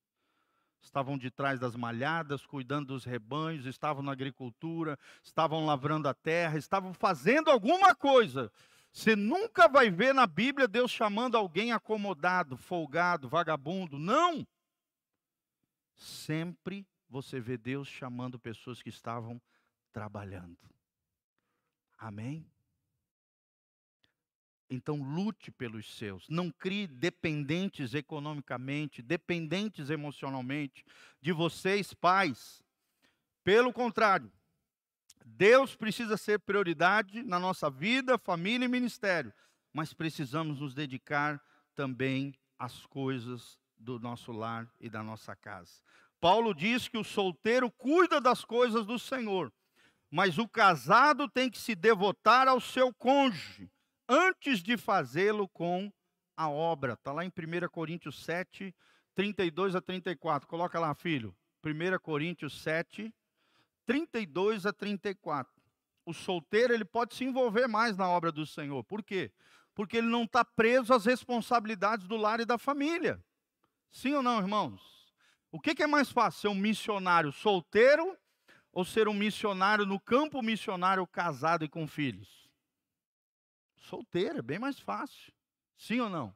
Estavam de trás das malhadas, cuidando dos rebanhos, estavam na agricultura, estavam lavrando a terra, estavam fazendo alguma coisa. Você nunca vai ver na Bíblia Deus chamando alguém acomodado, folgado, vagabundo. Não! Sempre você vê Deus chamando pessoas que estavam trabalhando. Amém? Então lute pelos seus. Não crie dependentes economicamente, dependentes emocionalmente de vocês, pais. Pelo contrário, Deus precisa ser prioridade na nossa vida, família e ministério, mas precisamos nos dedicar também às coisas do nosso lar e da nossa casa. Paulo diz que o solteiro cuida das coisas do Senhor, mas o casado tem que se devotar ao seu cônjuge antes de fazê-lo com a obra. Está lá em 1 Coríntios 7, 32 a 34. Coloca lá, filho. 1 Coríntios 7, 32 a 34. O solteiro ele pode se envolver mais na obra do Senhor. Por quê? Porque ele não está preso às responsabilidades do lar e da família. Sim ou não, irmãos? O que, que é mais fácil, ser um missionário solteiro ou ser um missionário no campo missionário casado e com filhos? Solteiro, é bem mais fácil. Sim ou não?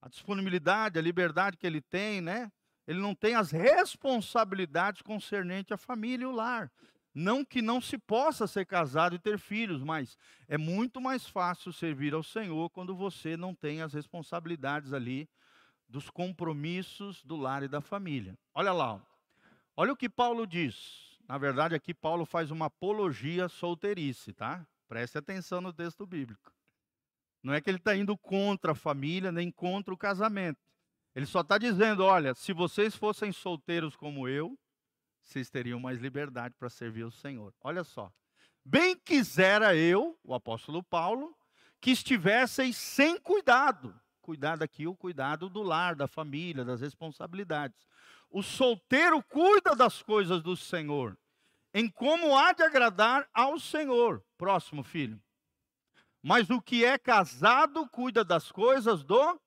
A disponibilidade, a liberdade que ele tem, né? Ele não tem as responsabilidades concernentes à família e o lar. Não que não se possa ser casado e ter filhos, mas é muito mais fácil servir ao Senhor quando você não tem as responsabilidades ali dos compromissos do lar e da família. Olha lá, olha o que Paulo diz. Na verdade, aqui Paulo faz uma apologia solteirice, tá? Preste atenção no texto bíblico. Não é que ele está indo contra a família, nem contra o casamento. Ele só está dizendo: olha, se vocês fossem solteiros como eu, vocês teriam mais liberdade para servir o Senhor. Olha só. Bem quisera eu, o apóstolo Paulo, que estivesseis sem cuidado cuidado aqui, o cuidado do lar, da família, das responsabilidades. O solteiro cuida das coisas do Senhor, em como há de agradar ao Senhor. Próximo filho. Mas o que é casado cuida das coisas do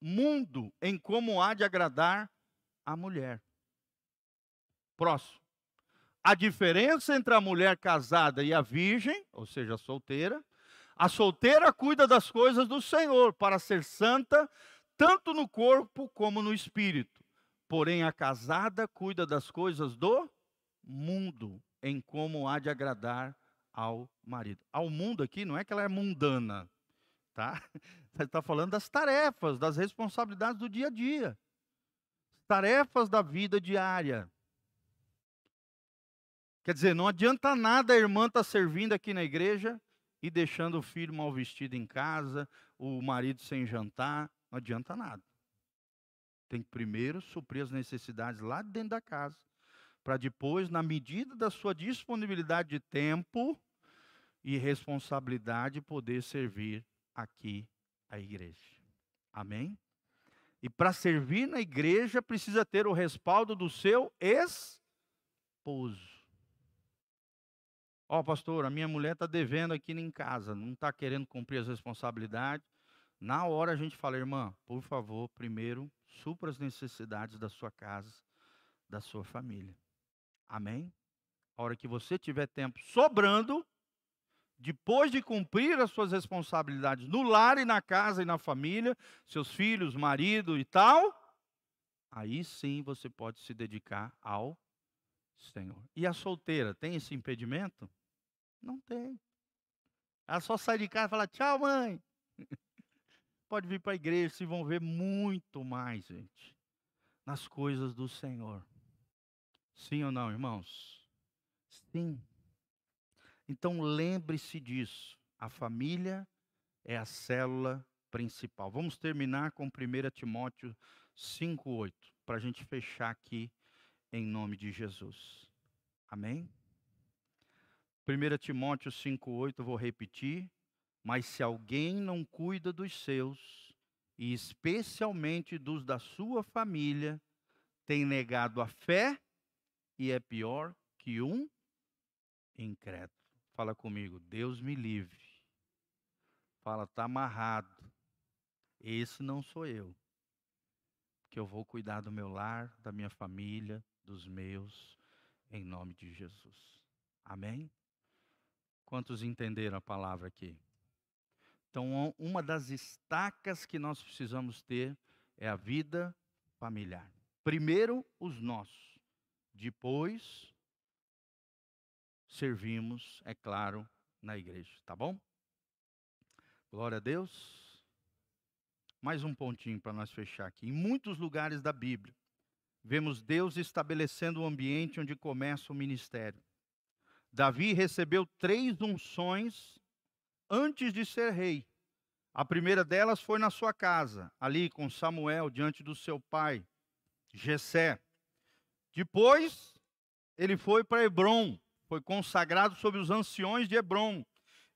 mundo, em como há de agradar a mulher. Próximo. A diferença entre a mulher casada e a virgem, ou seja, solteira, a solteira cuida das coisas do Senhor para ser santa, tanto no corpo como no espírito. Porém, a casada cuida das coisas do mundo, em como há de agradar ao marido. Ao mundo aqui não é que ela é mundana, tá? Está falando das tarefas, das responsabilidades do dia a dia, tarefas da vida diária. Quer dizer, não adianta nada a irmã estar tá servindo aqui na igreja e deixando o filho mal vestido em casa, o marido sem jantar, não adianta nada. Tem que primeiro suprir as necessidades lá dentro da casa, para depois, na medida da sua disponibilidade de tempo e responsabilidade, poder servir aqui a igreja. Amém? E para servir na igreja precisa ter o respaldo do seu esposo. Ó, oh, pastor, a minha mulher está devendo aqui em casa, não está querendo cumprir as responsabilidades. Na hora a gente fala, irmã, por favor, primeiro, supra as necessidades da sua casa, da sua família. Amém? A hora que você tiver tempo sobrando, depois de cumprir as suas responsabilidades no lar e na casa e na família, seus filhos, marido e tal, aí sim você pode se dedicar ao Senhor. E a solteira tem esse impedimento? Não tem. Ela só sai de casa e fala: tchau, mãe. Pode vir para a igreja, se vão ver muito mais, gente, nas coisas do Senhor. Sim ou não, irmãos? Sim. Então lembre-se disso. A família é a célula principal. Vamos terminar com 1 Timóteo 5,8, para a gente fechar aqui em nome de Jesus. Amém? 1 Timóteo 5,8, vou repetir. Mas se alguém não cuida dos seus, e especialmente dos da sua família, tem negado a fé e é pior que um incrédulo. Fala comigo, Deus me livre. Fala, está amarrado. Esse não sou eu. Que eu vou cuidar do meu lar, da minha família, dos meus, em nome de Jesus. Amém? Quantos entenderam a palavra aqui? Então, uma das estacas que nós precisamos ter é a vida familiar. Primeiro, os nossos. Depois, servimos, é claro, na igreja. Tá bom? Glória a Deus. Mais um pontinho para nós fechar aqui. Em muitos lugares da Bíblia, vemos Deus estabelecendo um ambiente onde começa o ministério. Davi recebeu três unções antes de ser rei. A primeira delas foi na sua casa, ali com Samuel, diante do seu pai, Jessé. Depois, ele foi para Hebron, foi consagrado sobre os anciões de Hebron.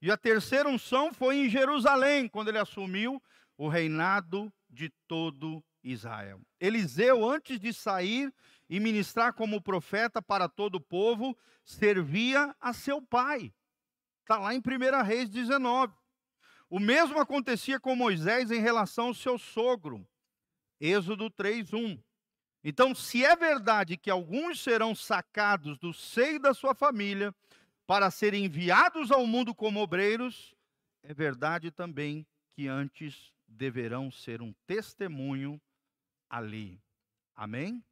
E a terceira unção foi em Jerusalém, quando ele assumiu o reinado de todo Israel. Eliseu, antes de sair e ministrar como profeta para todo o povo, servia a seu pai. Está lá em 1 Reis 19. O mesmo acontecia com Moisés em relação ao seu sogro. Êxodo 3:1. Então, se é verdade que alguns serão sacados do seio da sua família para serem enviados ao mundo como obreiros, é verdade também que antes deverão ser um testemunho ali. Amém?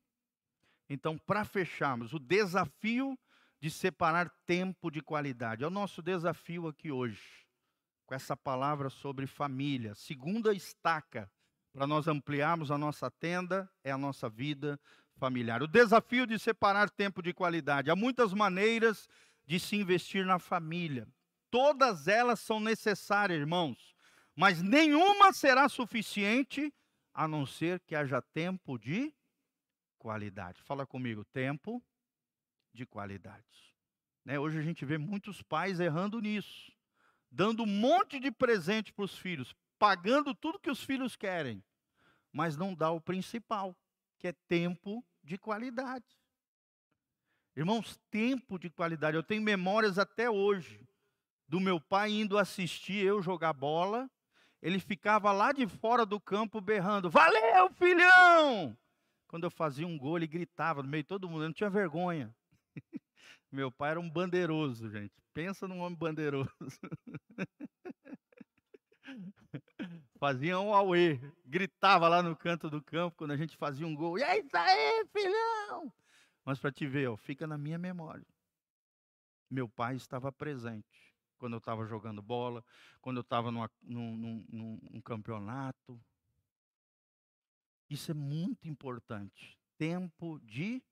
Então, para fecharmos, o desafio de separar tempo de qualidade é o nosso desafio aqui hoje, com essa palavra sobre família. Segunda estaca para nós ampliarmos a nossa tenda é a nossa vida familiar. O desafio de separar tempo de qualidade. Há muitas maneiras de se investir na família. Todas elas são necessárias, irmãos, mas nenhuma será suficiente a não ser que haja tempo de qualidade. Fala comigo, tempo de qualidade. Né? Hoje a gente vê muitos pais errando nisso, dando um monte de presente para os filhos, pagando tudo que os filhos querem, mas não dá o principal, que é tempo de qualidade. Irmãos, tempo de qualidade. Eu tenho memórias até hoje do meu pai indo assistir eu jogar bola. Ele ficava lá de fora do campo berrando: Valeu, filhão! Quando eu fazia um gol, ele gritava no meio de todo mundo, eu não tinha vergonha. meu pai era um bandeiroso, gente. Pensa num homem bandeiroso. fazia um auê, gritava lá no canto do campo quando a gente fazia um gol. E é isso aí, filhão! Mas para te ver, ó, fica na minha memória. Meu pai estava presente quando eu estava jogando bola, quando eu estava num, num, num campeonato. Isso é muito importante. Tempo de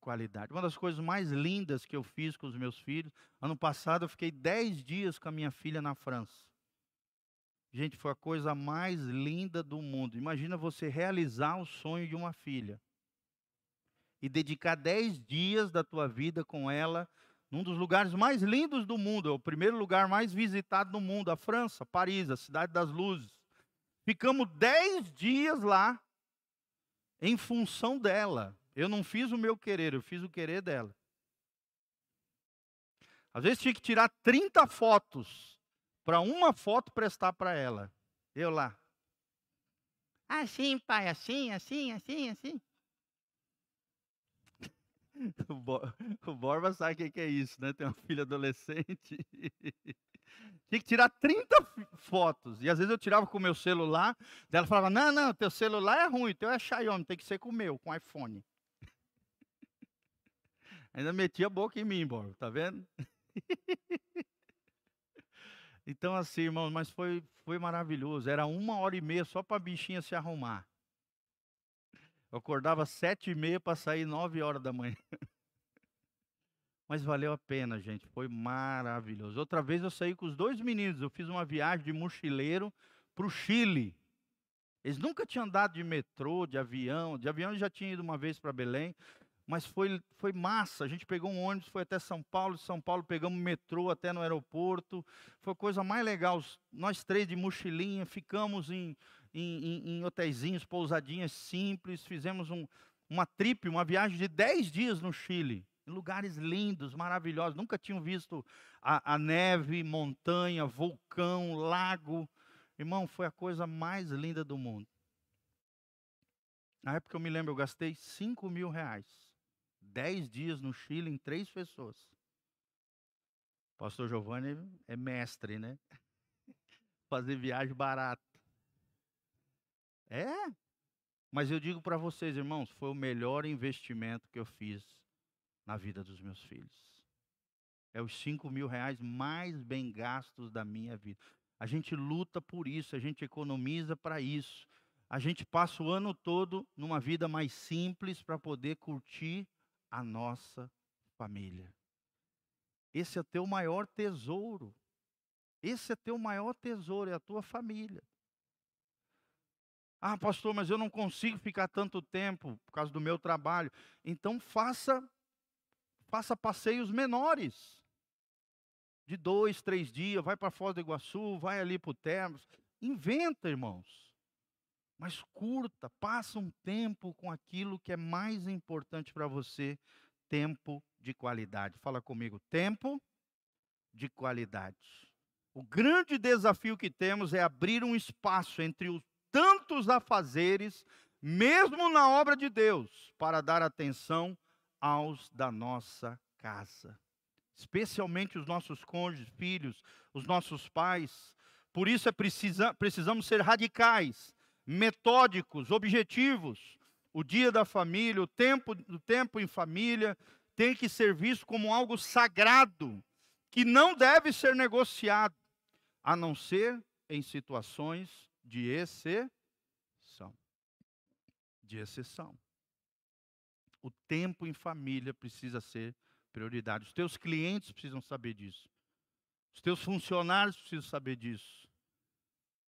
qualidade. Uma das coisas mais lindas que eu fiz com os meus filhos, ano passado eu fiquei 10 dias com a minha filha na França. Gente, foi a coisa mais linda do mundo. Imagina você realizar o sonho de uma filha e dedicar 10 dias da tua vida com ela num dos lugares mais lindos do mundo, é o primeiro lugar mais visitado no mundo, a França, Paris, a cidade das luzes. Ficamos 10 dias lá em função dela. Eu não fiz o meu querer, eu fiz o querer dela. Às vezes tinha que tirar 30 fotos para uma foto prestar para ela. Eu lá. Assim, pai, assim, assim, assim, assim. O, Bo o Borba sabe o que é isso, né? Tem uma filha adolescente. Tinha que tirar 30 fotos. E às vezes eu tirava com o meu celular. Daí ela falava: Não, não, teu celular é ruim, teu é Xiaomi, tem que ser com o meu, com iPhone. Ainda metia a boca em mim, Borba, tá vendo? Então, assim, irmão, mas foi, foi maravilhoso. Era uma hora e meia só para a bichinha se arrumar. Eu acordava sete e meia para sair nove horas da manhã. Mas valeu a pena, gente. Foi maravilhoso. Outra vez eu saí com os dois meninos. Eu fiz uma viagem de mochileiro para o Chile. Eles nunca tinham andado de metrô, de avião. De avião já tinha ido uma vez para Belém. Mas foi, foi massa. A gente pegou um ônibus, foi até São Paulo. De São Paulo pegamos metrô até no aeroporto. Foi a coisa mais legal. Nós três de mochilinha ficamos em, em, em, em pousadinhas simples. Fizemos um, uma trip, uma viagem de 10 dias no Chile. Em lugares lindos, maravilhosos. Nunca tinham visto a, a neve, montanha, vulcão, lago. Irmão, foi a coisa mais linda do mundo. Na época eu me lembro, eu gastei 5 mil reais. 10 dias no Chile em três pessoas. Pastor Giovanni é mestre, né? Fazer viagem barata. É. Mas eu digo para vocês, irmãos, foi o melhor investimento que eu fiz na vida dos meus filhos. É os cinco mil reais mais bem gastos da minha vida. A gente luta por isso, a gente economiza para isso. A gente passa o ano todo numa vida mais simples para poder curtir a nossa família. Esse é teu maior tesouro. Esse é teu maior tesouro, é a tua família. Ah, pastor, mas eu não consigo ficar tanto tempo por causa do meu trabalho. Então faça, faça passeios menores. De dois, três dias, vai para Foz do Iguaçu, vai ali para o Termos. Inventa, irmãos. Mas curta, passa um tempo com aquilo que é mais importante para você, tempo de qualidade. Fala comigo, tempo de qualidade. O grande desafio que temos é abrir um espaço entre os tantos afazeres mesmo na obra de Deus, para dar atenção aos da nossa casa, especialmente os nossos cônjuges, filhos, os nossos pais. Por isso é precisa, precisamos ser radicais, metódicos, objetivos. O dia da família, o tempo, o tempo em família, tem que ser visto como algo sagrado, que não deve ser negociado, a não ser em situações de exceção. De exceção. O tempo em família precisa ser prioridade. Os teus clientes precisam saber disso. Os teus funcionários precisam saber disso.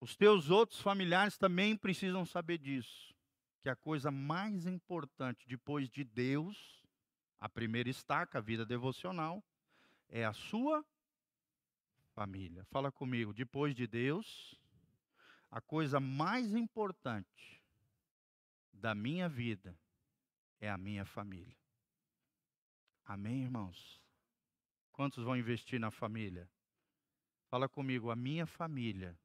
Os teus outros familiares também precisam saber disso. Que a coisa mais importante depois de Deus, a primeira estaca, a vida devocional, é a sua família. Fala comigo, depois de Deus, a coisa mais importante da minha vida é a minha família. Amém, irmãos? Quantos vão investir na família? Fala comigo, a minha família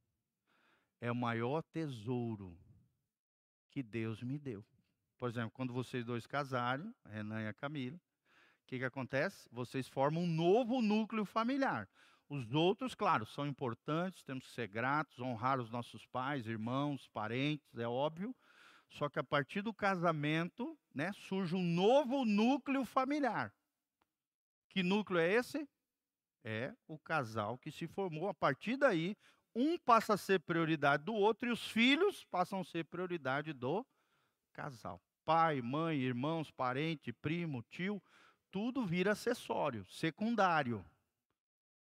é o maior tesouro que Deus me deu. Por exemplo, quando vocês dois casarem, Renan e a Camila, o que, que acontece? Vocês formam um novo núcleo familiar. Os outros, claro, são importantes, temos que ser gratos, honrar os nossos pais, irmãos, parentes, é óbvio. Só que a partir do casamento, né, surge um novo núcleo familiar. Que núcleo é esse? É o casal que se formou. A partir daí, um passa a ser prioridade do outro e os filhos passam a ser prioridade do casal. Pai, mãe, irmãos, parente, primo, tio, tudo vira acessório, secundário.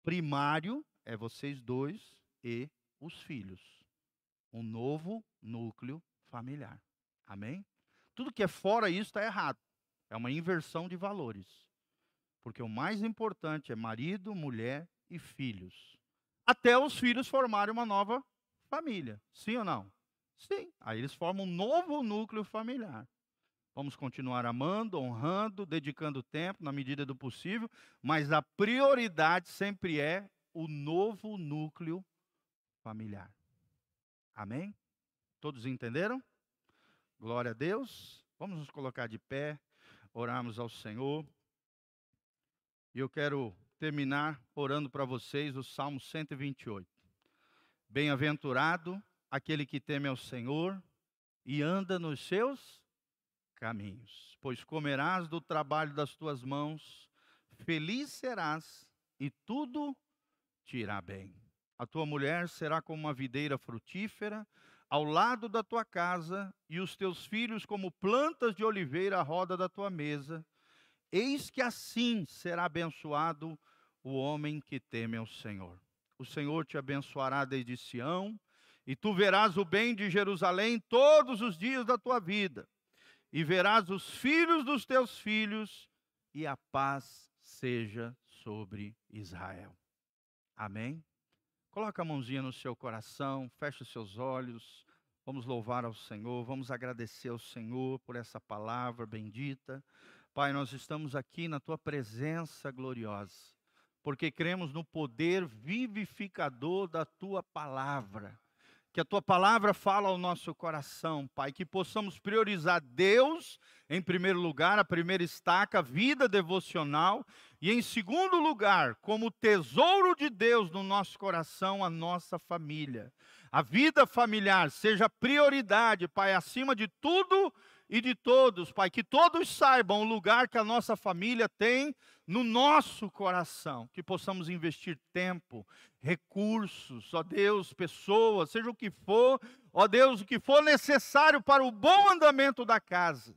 Primário é vocês dois e os filhos. Um novo núcleo familiar. Amém? Tudo que é fora isso está errado. É uma inversão de valores. Porque o mais importante é marido, mulher e filhos. Até os filhos formarem uma nova família. Sim ou não? Sim. Aí eles formam um novo núcleo familiar. Vamos continuar amando, honrando, dedicando tempo na medida do possível, mas a prioridade sempre é o novo núcleo familiar. Amém? Todos entenderam? Glória a Deus. Vamos nos colocar de pé, orarmos ao Senhor. E eu quero terminar orando para vocês o Salmo 128. Bem-aventurado aquele que teme ao Senhor e anda nos seus caminhos, pois comerás do trabalho das tuas mãos, feliz serás e tudo te irá bem. A tua mulher será como uma videira frutífera ao lado da tua casa, e os teus filhos como plantas de oliveira à roda da tua mesa. Eis que assim será abençoado o homem que teme ao Senhor. O Senhor te abençoará desde Sião, e tu verás o bem de Jerusalém todos os dias da tua vida, e verás os filhos dos teus filhos, e a paz seja sobre Israel. Amém? Coloca a mãozinha no seu coração, feche os seus olhos. Vamos louvar ao Senhor, vamos agradecer ao Senhor por essa palavra bendita. Pai, nós estamos aqui na tua presença gloriosa, porque cremos no poder vivificador da tua palavra. Que a tua palavra fala ao nosso coração, Pai, que possamos priorizar Deus em primeiro lugar, a primeira estaca, vida devocional, e em segundo lugar, como tesouro de Deus no nosso coração, a nossa família. A vida familiar seja prioridade, Pai, acima de tudo e de todos, Pai, que todos saibam o lugar que a nossa família tem no nosso coração, que possamos investir tempo, recursos, ó Deus, pessoas, seja o que for, ó Deus, o que for necessário para o bom andamento da casa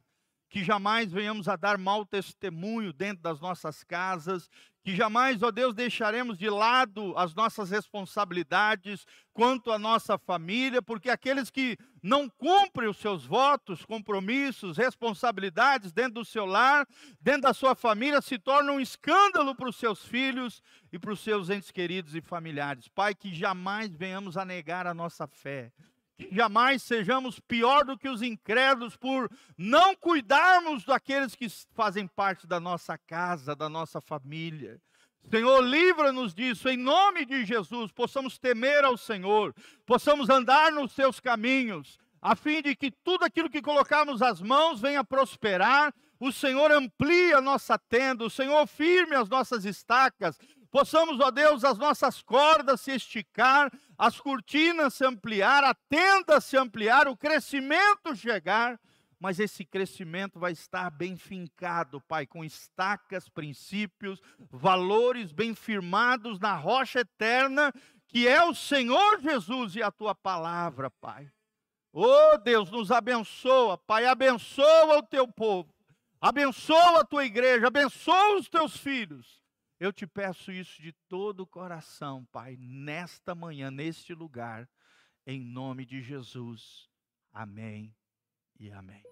que jamais venhamos a dar mau testemunho dentro das nossas casas, que jamais, ó Deus, deixaremos de lado as nossas responsabilidades quanto à nossa família, porque aqueles que não cumprem os seus votos, compromissos, responsabilidades dentro do seu lar, dentro da sua família, se tornam um escândalo para os seus filhos e para os seus entes queridos e familiares. Pai, que jamais venhamos a negar a nossa fé jamais sejamos pior do que os incrédulos por não cuidarmos daqueles que fazem parte da nossa casa, da nossa família. Senhor, livra-nos disso, em nome de Jesus, possamos temer ao Senhor, possamos andar nos seus caminhos, a fim de que tudo aquilo que colocarmos as mãos venha prosperar, o Senhor amplie a nossa tenda, o Senhor firme as nossas estacas, possamos, ó Deus, as nossas cordas se esticar, as cortinas se ampliar, a tenda se ampliar, o crescimento chegar, mas esse crescimento vai estar bem fincado, Pai, com estacas, princípios, valores bem firmados na rocha eterna, que é o Senhor Jesus e a tua palavra, Pai. Oh Deus, nos abençoa, Pai, abençoa o teu povo, abençoa a tua igreja, abençoa os teus filhos. Eu te peço isso de todo o coração, Pai, nesta manhã, neste lugar, em nome de Jesus. Amém e amém.